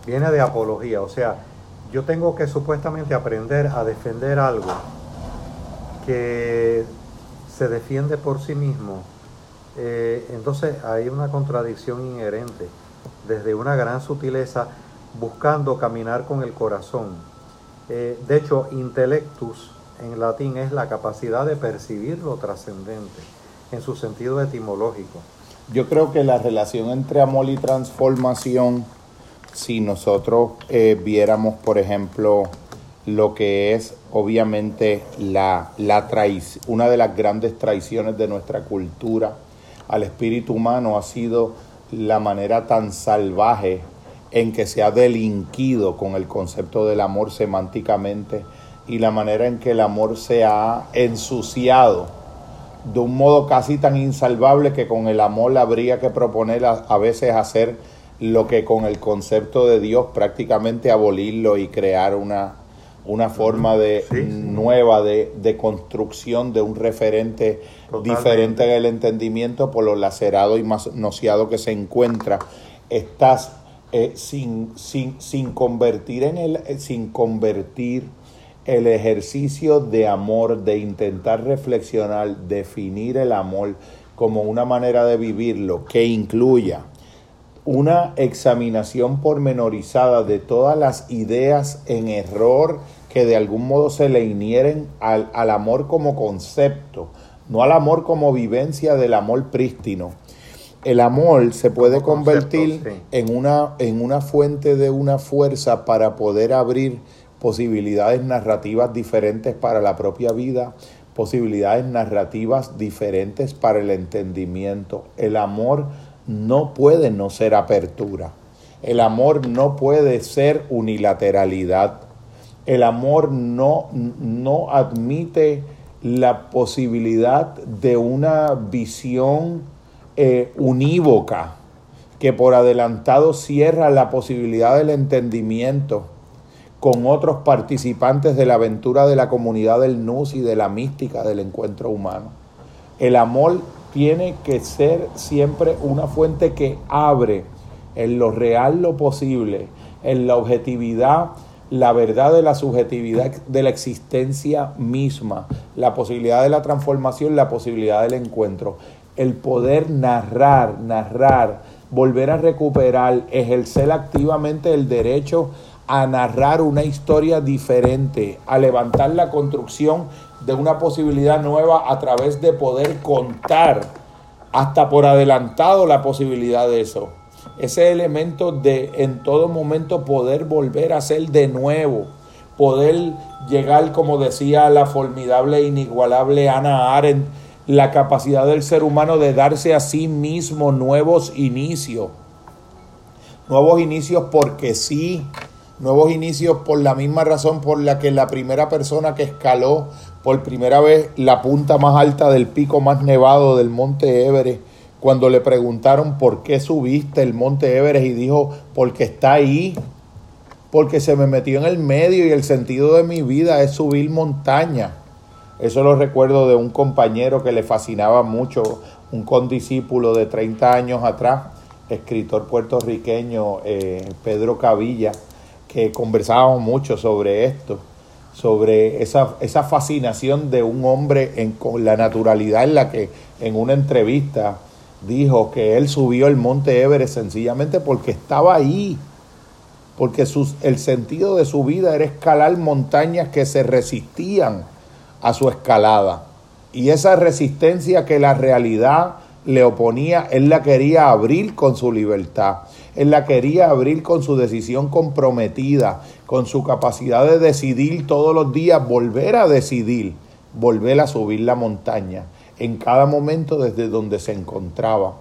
viene de apología, o sea, yo tengo que supuestamente aprender a defender algo que se defiende por sí mismo. Eh, entonces hay una contradicción inherente desde una gran sutileza buscando caminar con el corazón. Eh, de hecho, intellectus en latín es la capacidad de percibir lo trascendente en su sentido etimológico. Yo creo que la relación entre amor y transformación, si nosotros eh, viéramos, por ejemplo, lo que es obviamente la, la una de las grandes traiciones de nuestra cultura al espíritu humano ha sido la manera tan salvaje en que se ha delinquido con el concepto del amor semánticamente y la manera en que el amor se ha ensuciado de un modo casi tan insalvable que con el amor habría que proponer a, veces hacer lo que con el concepto de Dios prácticamente abolirlo y crear una, una forma de nueva de, de, construcción de un referente diferente en el entendimiento por lo lacerado y más nociado que se encuentra. Estás eh, sin, sin, sin, convertir en el, eh, sin convertir el ejercicio de amor, de intentar reflexionar, definir el amor como una manera de vivirlo que incluya una examinación pormenorizada de todas las ideas en error que de algún modo se le inieren al, al amor como concepto, no al amor como vivencia del amor prístino, el amor se puede convertir en, una, en una fuente de una fuerza para poder abrir posibilidades narrativas diferentes para la propia vida, posibilidades narrativas diferentes para el entendimiento. El amor no puede no ser apertura. El amor no puede ser unilateralidad. El amor no, no admite la posibilidad de una visión eh, unívoca que por adelantado cierra la posibilidad del entendimiento con otros participantes de la aventura de la comunidad del NUS y de la mística del encuentro humano. El amor tiene que ser siempre una fuente que abre en lo real lo posible, en la objetividad, la verdad de la subjetividad de la existencia misma, la posibilidad de la transformación, la posibilidad del encuentro el poder narrar, narrar, volver a recuperar, ejercer activamente el derecho a narrar una historia diferente, a levantar la construcción de una posibilidad nueva a través de poder contar hasta por adelantado la posibilidad de eso. Ese elemento de en todo momento poder volver a ser de nuevo, poder llegar, como decía la formidable e inigualable Ana Arendt, la capacidad del ser humano de darse a sí mismo nuevos inicios. Nuevos inicios porque sí, nuevos inicios por la misma razón por la que la primera persona que escaló por primera vez la punta más alta del pico más nevado del monte Everest, cuando le preguntaron por qué subiste el monte Everest y dijo, porque está ahí, porque se me metió en el medio y el sentido de mi vida es subir montaña. Eso lo recuerdo de un compañero que le fascinaba mucho, un condiscípulo de 30 años atrás, escritor puertorriqueño eh, Pedro Cavilla, que conversábamos mucho sobre esto, sobre esa, esa fascinación de un hombre en, con la naturalidad en la que en una entrevista dijo que él subió el monte Everest sencillamente porque estaba ahí, porque sus, el sentido de su vida era escalar montañas que se resistían a su escalada. Y esa resistencia que la realidad le oponía, él la quería abrir con su libertad. Él la quería abrir con su decisión comprometida, con su capacidad de decidir todos los días, volver a decidir, volver a subir la montaña en cada momento desde donde se encontraba.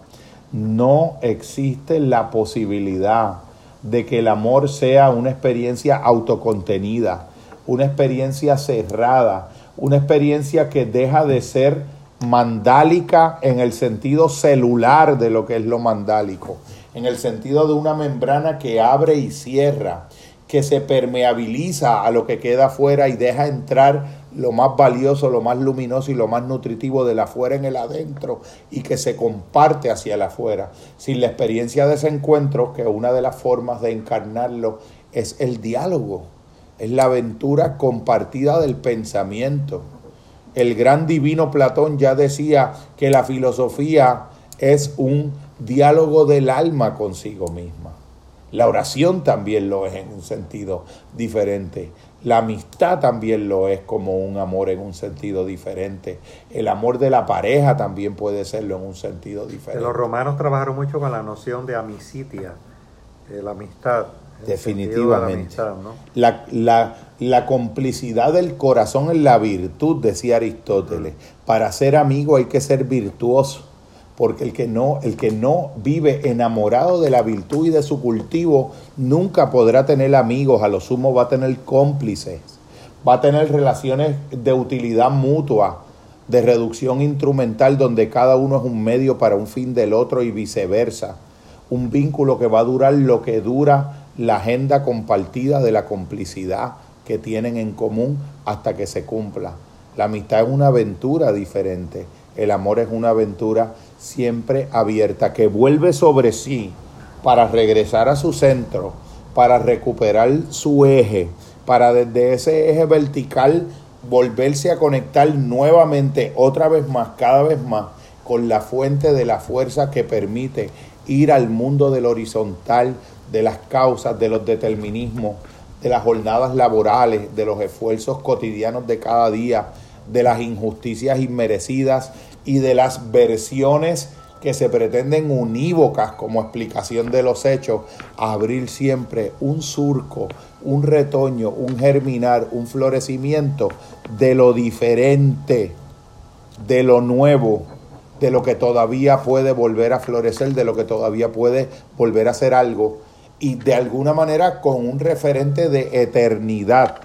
No existe la posibilidad de que el amor sea una experiencia autocontenida, una experiencia cerrada, una experiencia que deja de ser mandálica en el sentido celular de lo que es lo mandálico, en el sentido de una membrana que abre y cierra, que se permeabiliza a lo que queda afuera y deja entrar lo más valioso, lo más luminoso y lo más nutritivo del afuera en el adentro y que se comparte hacia el afuera. Sin la experiencia de ese encuentro, que una de las formas de encarnarlo es el diálogo, es la aventura compartida del pensamiento. El gran divino Platón ya decía que la filosofía es un diálogo del alma consigo misma. La oración también lo es en un sentido diferente. La amistad también lo es como un amor en un sentido diferente. El amor de la pareja también puede serlo en un sentido diferente. Los romanos trabajaron mucho con la noción de amicitia, de la amistad. Definitivamente. La, la, la, complicidad del corazón en la virtud, decía Aristóteles. Para ser amigo hay que ser virtuoso, porque el que, no, el que no vive enamorado de la virtud y de su cultivo nunca podrá tener amigos, a lo sumo va a tener cómplices, va a tener relaciones de utilidad mutua, de reducción instrumental, donde cada uno es un medio para un fin del otro y viceversa. Un vínculo que va a durar lo que dura la agenda compartida de la complicidad que tienen en común hasta que se cumpla. La amistad es una aventura diferente, el amor es una aventura siempre abierta que vuelve sobre sí para regresar a su centro, para recuperar su eje, para desde ese eje vertical volverse a conectar nuevamente, otra vez más, cada vez más, con la fuente de la fuerza que permite ir al mundo del horizontal, de las causas, de los determinismos, de las jornadas laborales, de los esfuerzos cotidianos de cada día, de las injusticias inmerecidas y de las versiones que se pretenden unívocas como explicación de los hechos, abrir siempre un surco, un retoño, un germinar, un florecimiento de lo diferente, de lo nuevo, de lo que todavía puede volver a florecer, de lo que todavía puede volver a ser algo y de alguna manera con un referente de eternidad.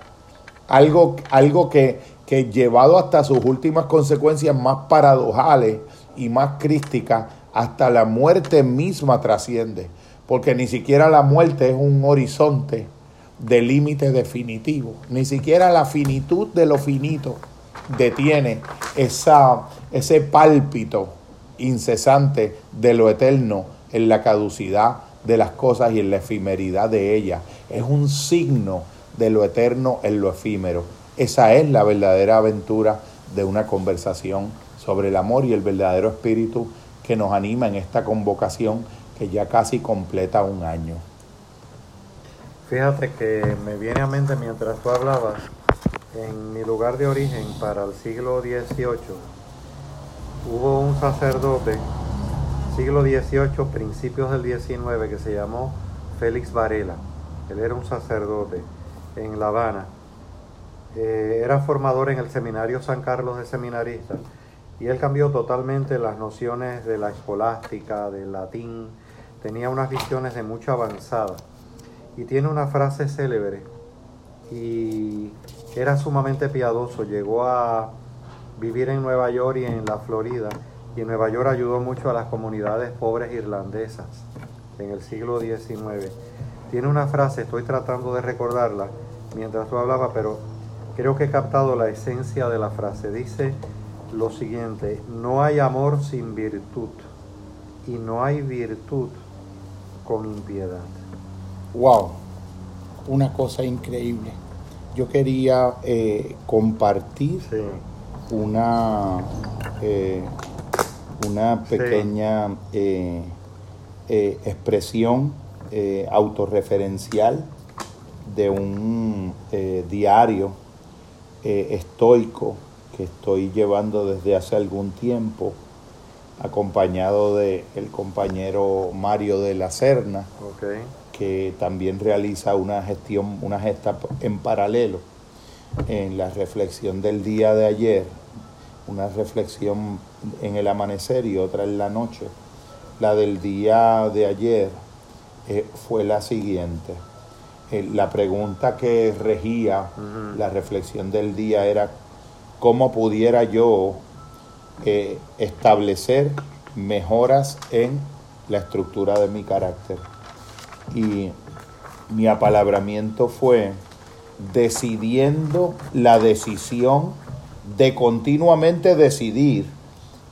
Algo, algo que, que llevado hasta sus últimas consecuencias más paradojales y más crísticas, hasta la muerte misma trasciende. Porque ni siquiera la muerte es un horizonte de límite definitivo. Ni siquiera la finitud de lo finito detiene esa, ese pálpito incesante de lo eterno en la caducidad de las cosas y en la efemeridad de ellas. Es un signo de lo eterno en lo efímero. Esa es la verdadera aventura de una conversación sobre el amor y el verdadero espíritu que nos anima en esta convocación que ya casi completa un año. Fíjate que me viene a mente mientras tú hablabas, en mi lugar de origen para el siglo XVIII, hubo un sacerdote siglo XVIII, principios del XIX, que se llamó Félix Varela. Él era un sacerdote en La Habana. Eh, era formador en el seminario San Carlos de Seminaristas y él cambió totalmente las nociones de la escolástica, del latín. Tenía unas visiones de mucha avanzada y tiene una frase célebre y era sumamente piadoso. Llegó a vivir en Nueva York y en la Florida y Nueva York ayudó mucho a las comunidades pobres irlandesas en el siglo XIX. Tiene una frase, estoy tratando de recordarla mientras tú hablabas, pero creo que he captado la esencia de la frase. Dice lo siguiente, no hay amor sin virtud y no hay virtud con impiedad. Wow, una cosa increíble. Yo quería eh, compartir una... Eh, una pequeña eh, eh, expresión eh, autorreferencial de un eh, diario estoico que estoy llevando desde hace algún tiempo, acompañado de el compañero Mario de la Serna, que también realiza una gestión, una gesta en paralelo. En la reflexión del día de ayer, una reflexión en el amanecer y otra en la noche. La del día de ayer eh, fue la siguiente. Eh, la pregunta que regía la reflexión del día era cómo pudiera yo eh, establecer mejoras en la estructura de mi carácter. Y mi apalabramiento fue decidiendo la decisión de continuamente decidir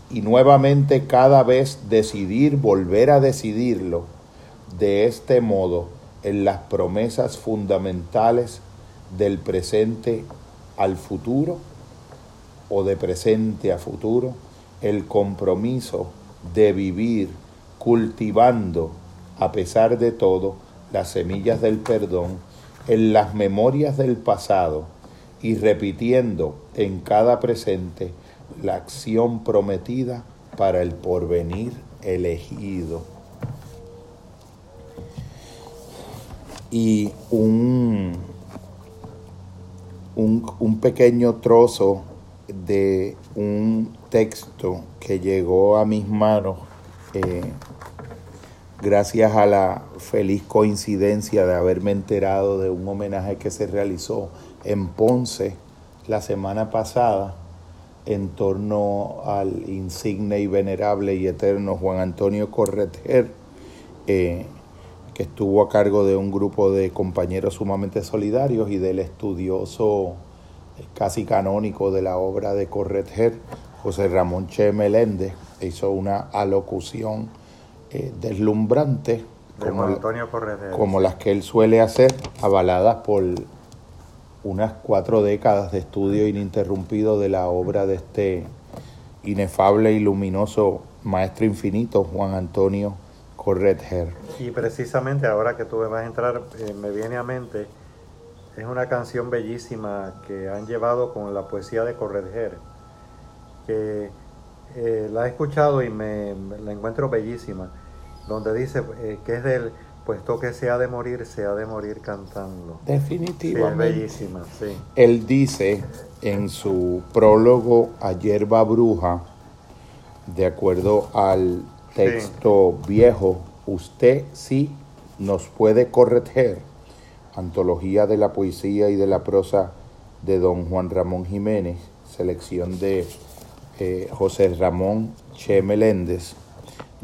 y nuevamente cada vez decidir, volver a decidirlo de este modo en las promesas fundamentales del presente al futuro o de presente a futuro, el compromiso de vivir cultivando a pesar de todo las semillas del perdón en las memorias del pasado y repitiendo en cada presente la acción prometida para el porvenir elegido. Y un, un, pequeño trozo de un texto que llegó a mis manos eh, gracias a la feliz coincidencia de haberme enterado de un homenaje que se realizó en Ponce la semana pasada en torno al insigne y venerable y eterno Juan Antonio Correter, eh, que estuvo a cargo de un grupo de compañeros sumamente solidarios y del estudioso eh, casi canónico de la obra de Correter, José Ramón Che Meléndez, hizo una alocución eh, deslumbrante como, como las que él suele hacer, avaladas por unas cuatro décadas de estudio ininterrumpido de la obra de este inefable y luminoso maestro infinito, Juan Antonio Corretger. Y precisamente ahora que tú me vas a entrar, eh, me viene a mente, es una canción bellísima que han llevado con la poesía de Corretger, que eh, la he escuchado y me, la encuentro bellísima, donde dice eh, que es del puesto que se ha de morir, se ha de morir cantando. Definitivamente. es bellísima, sí. Él dice en su prólogo a Hierba Bruja, de acuerdo al texto viejo, usted sí nos puede corregir. Antología de la poesía y de la prosa de don Juan Ramón Jiménez, selección de eh, José Ramón Che Meléndez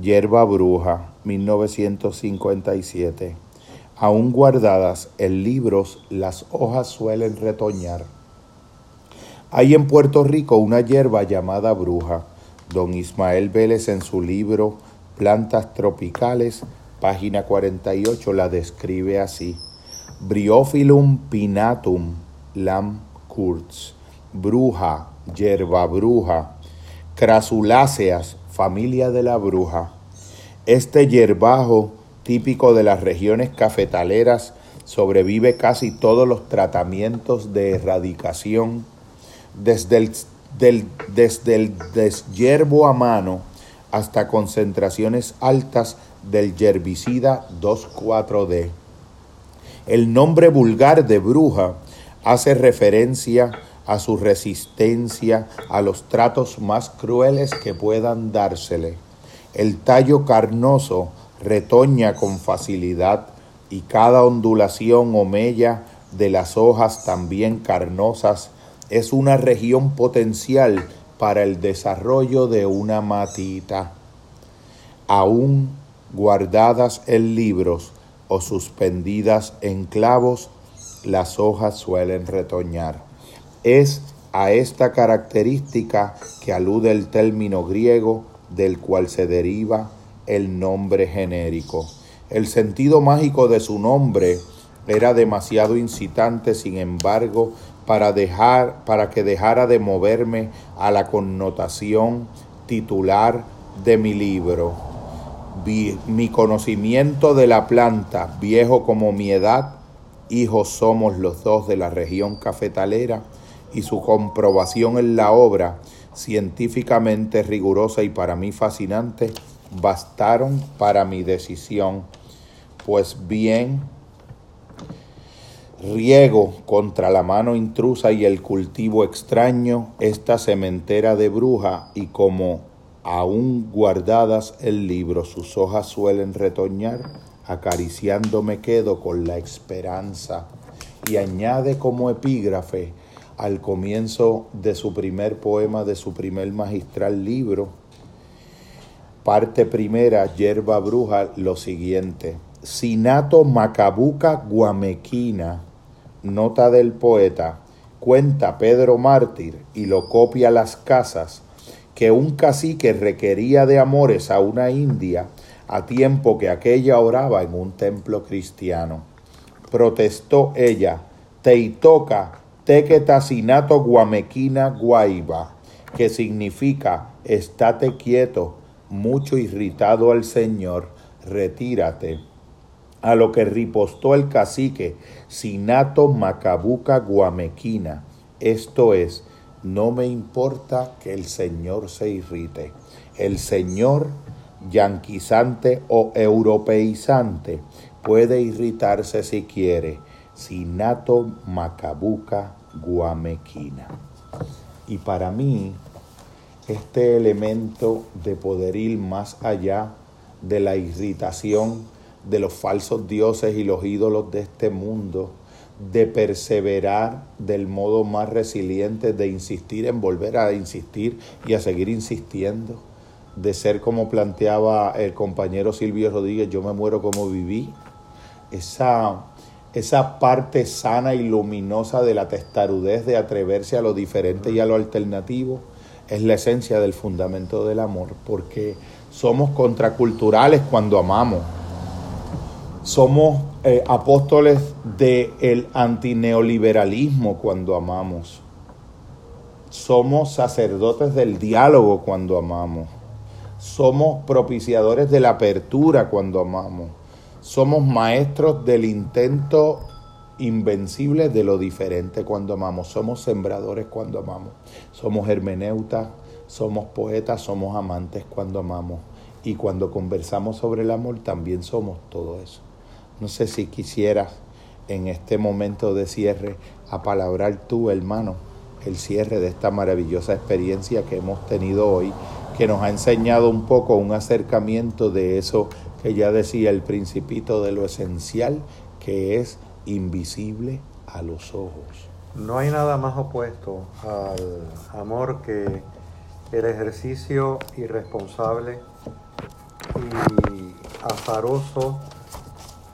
Hierba Bruja, 1957. Aún guardadas en libros, las hojas suelen retoñar. Hay en Puerto Rico una hierba llamada bruja. Don Ismael Vélez en su libro Plantas Tropicales, página 48, la describe así. Bryophyllum pinatum lam curts, bruja, hierba bruja, crasuláceas, familia de la bruja. Este hierbajo, típico de las regiones cafetaleras, sobrevive casi todos los tratamientos de erradicación, desde el, desde el a mano hasta concentraciones altas del herbicida 2,4-D. El nombre vulgar de bruja hace referencia a su resistencia a los tratos más crueles que puedan dársele. El tallo carnoso retoña con facilidad y cada ondulación o mella de las hojas también carnosas es una región potencial para el desarrollo de una matita. Aún guardadas en libros o suspendidas en clavos, las hojas suelen retoñar. Es a esta característica que alude el término griego del cual se deriva el nombre genérico. El sentido mágico de su nombre era demasiado incitante, sin embargo, para dejar para que dejara de moverme a la connotación titular de mi libro. mi conocimiento de la planta, viejo como mi edad, hijos somos los dos de la región cafetalera y su comprobación en la obra, científicamente rigurosa y para mí fascinante, bastaron para mi decisión. Pues bien, riego contra la mano intrusa y el cultivo extraño esta cementera de bruja y como aún guardadas el libro sus hojas suelen retoñar, acariciando me quedo con la esperanza y añade como epígrafe al comienzo de su primer poema, de su primer magistral libro, parte primera, Yerba Bruja, lo siguiente. Sinato Macabuca Guamequina, nota del poeta, cuenta Pedro Mártir y lo copia las casas, que un cacique requería de amores a una india a tiempo que aquella oraba en un templo cristiano. Protestó ella, Teitoca Tequetasinato Guamequina Guaiba, que significa estate quieto, mucho irritado al Señor, retírate. A lo que ripostó el cacique, Sinato Macabuca Guamequina, esto es, no me importa que el Señor se irrite. El Señor, yanquizante o europeizante, puede irritarse si quiere. Sinato Macabuca guamequina. Y para mí, este elemento de poder ir más allá de la irritación de los falsos dioses y los ídolos de este mundo, de perseverar del modo más resiliente, de insistir en volver a insistir y a seguir insistiendo, de ser como planteaba el compañero Silvio Rodríguez, yo me muero como viví, esa esa parte sana y luminosa de la testarudez de atreverse a lo diferente y a lo alternativo, es la esencia del fundamento del amor, porque somos contraculturales cuando amamos, somos eh, apóstoles del antineoliberalismo cuando amamos, somos sacerdotes del diálogo cuando amamos, somos propiciadores de la apertura cuando amamos somos maestros del intento invencible de lo diferente cuando amamos. Somos sembradores cuando amamos. Somos hermeneutas, somos poetas, somos amantes cuando amamos. Y cuando conversamos sobre el amor también somos todo eso. No sé si quisieras en este momento de cierre apalabrar tú, hermano, el cierre de esta maravillosa experiencia que hemos tenido hoy, que nos ha enseñado un poco un acercamiento de eso que ya decía el principito de lo esencial, que es invisible a los ojos. No hay nada más opuesto al amor que el ejercicio irresponsable y azaroso,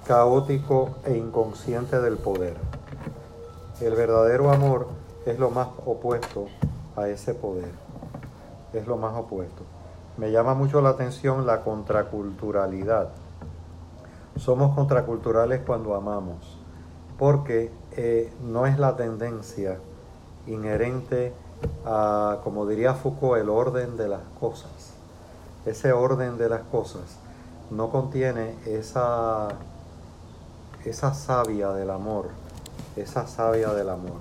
caótico e inconsciente del poder. El verdadero amor es lo más opuesto a ese poder. Es lo más opuesto. Me llama mucho la atención la contraculturalidad. Somos contraculturales cuando amamos, porque eh, no es la tendencia inherente a, como diría Foucault, el orden de las cosas. Ese orden de las cosas no contiene esa, esa savia del amor, esa savia del amor.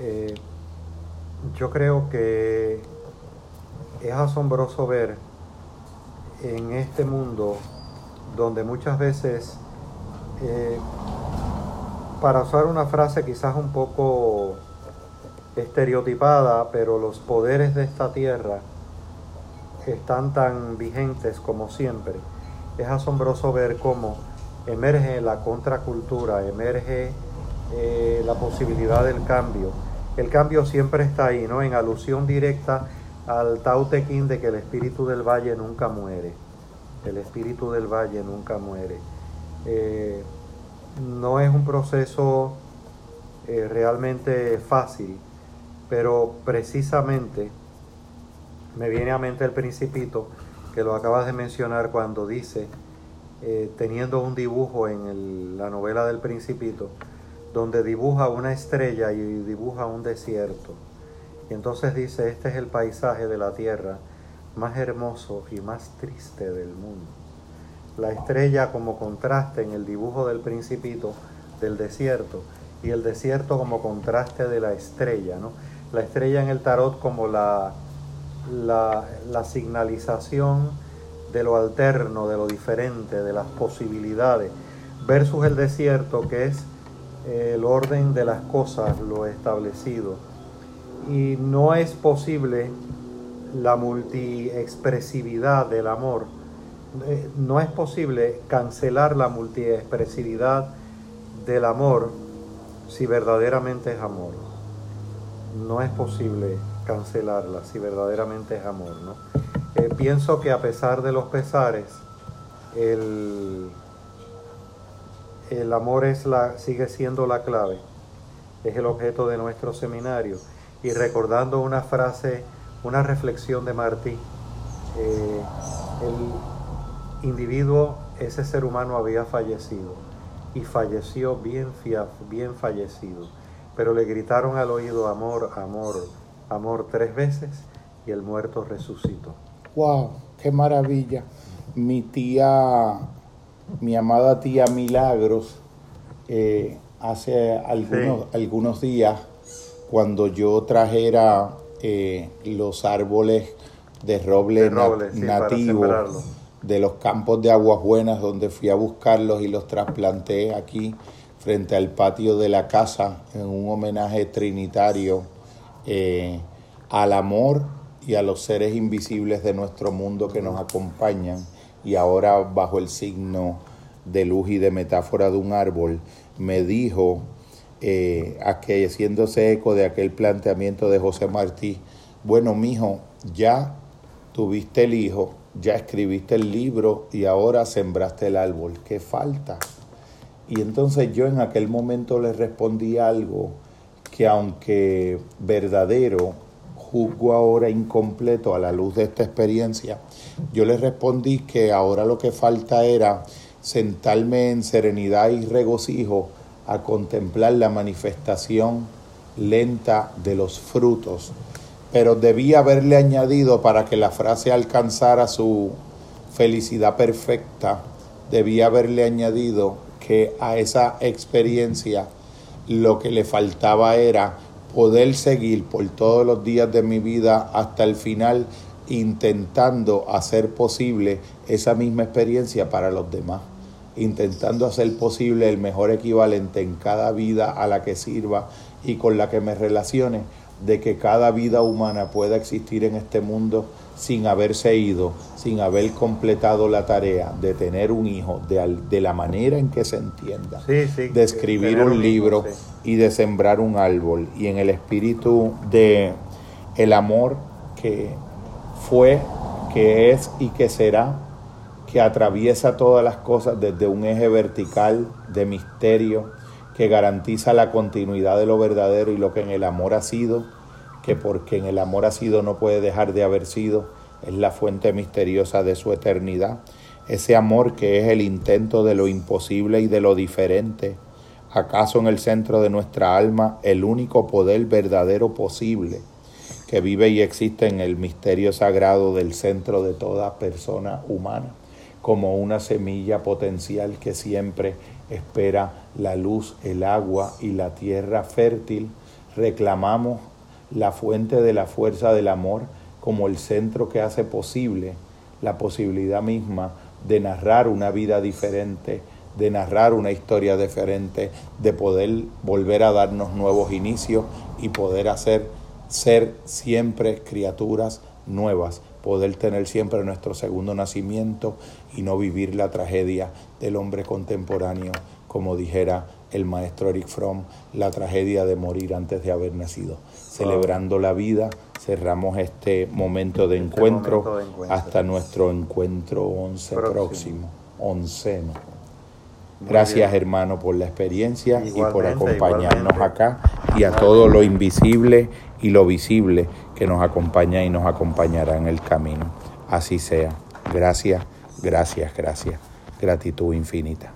Eh, yo creo que es asombroso ver en este mundo donde muchas veces, eh, para usar una frase quizás un poco estereotipada, pero los poderes de esta tierra están tan vigentes como siempre. Es asombroso ver cómo emerge la contracultura, emerge eh, la posibilidad del cambio. El cambio siempre está ahí, ¿no? En alusión directa al Tao de que el espíritu del valle nunca muere. El espíritu del valle nunca muere. Eh, no es un proceso eh, realmente fácil, pero precisamente me viene a mente el principito que lo acabas de mencionar cuando dice, eh, teniendo un dibujo en la novela del principito, donde dibuja una estrella y dibuja un desierto y entonces dice, este es el paisaje de la tierra más hermoso y más triste del mundo. La estrella como contraste en el dibujo del principito del desierto y el desierto como contraste de la estrella, ¿no? La estrella en el tarot como la, la, la signalización de lo alterno, de lo diferente, de las posibilidades, versus el desierto que es el orden de las cosas, lo establecido. Y no es posible la multiexpresividad del amor. Eh, no es posible cancelar la multiexpresividad del amor si verdaderamente es amor. No es posible cancelarla si verdaderamente es amor. ¿no? Eh, pienso que a pesar de los pesares, el, el amor es la, sigue siendo la clave, es el objeto de nuestro seminario. Y recordando una frase, una reflexión de Martí, eh, el individuo, ese ser humano había fallecido y falleció bien, bien fallecido, pero le gritaron al oído amor, amor, amor tres veces y el muerto resucitó. ¡Wow! ¡Qué maravilla! Mi tía mi amada tía Milagros, eh, hace algunos, algunos días, cuando yo trajera eh, los árboles de roble, nativo de los campos de aguas buenas, donde fui a buscarlos y los trasplanté aquí frente al patio de la casa en un homenaje trinitario eh, al amor y a los seres invisibles de nuestro mundo que nos acompañan. Y ahora bajo el signo de luz y de metáfora de un árbol, me dijo, eh, eco de aquel planteamiento de José Martí, bueno, mijo, ya tuviste el hijo, ya escribiste el libro y ahora sembraste el árbol, ¿qué falta? Y entonces yo en aquel momento le respondí algo que aunque verdadero, juzgo ahora incompleto a la luz de esta experiencia, yo le respondí que ahora lo que falta era sentarme en serenidad y regocijo a contemplar la manifestación lenta de los frutos. Pero debía haberle añadido para que la frase alcanzara su felicidad perfecta, debía haberle añadido que a esa experiencia lo que le faltaba era poder seguir por todos los días de mi vida hasta el final intentando hacer posible esa misma experiencia para los demás, intentando hacer posible el mejor equivalente en cada vida a la que sirva y con la que me relacione, de que cada vida humana pueda existir en este mundo sin haberse ido, sin haber completado la tarea de tener un hijo de, de la manera en que se entienda, de escribir un, libro y de sembrar un árbol. Y en el espíritu de el amor que fue, que es y que será, que atraviesa todas las cosas desde un eje vertical de misterio, que garantiza la continuidad de lo verdadero y lo que en el amor ha sido, que porque en el amor ha sido no puede dejar de haber sido, es la fuente misteriosa de su eternidad, ese amor que es el intento de lo imposible y de lo diferente, acaso en el centro de nuestra alma el único poder verdadero posible, que vive y existe en el misterio sagrado del centro de toda persona humana, como una semilla potencial que siempre espera la luz, el agua y la tierra fértil, reclamamos la fuente de la fuerza del amor como el centro que hace posible la posibilidad misma de narrar una vida diferente, de narrar una historia diferente, de poder volver a darnos nuevos inicios y poder hacer ser siempre criaturas nuevas, poder tener siempre nuestro segundo nacimiento y no vivir la tragedia del hombre contemporáneo, como dijera el maestro Eric Fromm, la tragedia de morir antes de haber nacido. Celebrando la vida, cerramos este momento de, este encuentro, hasta nuestro encuentro once próximo, onceno. Gracias hermano por la experiencia y por acompañarnos acá y a todo lo invisible y lo visible que nos acompaña y nos acompañará en el camino. Así sea. Gracias, gracias, gracias. Gratitud infinita.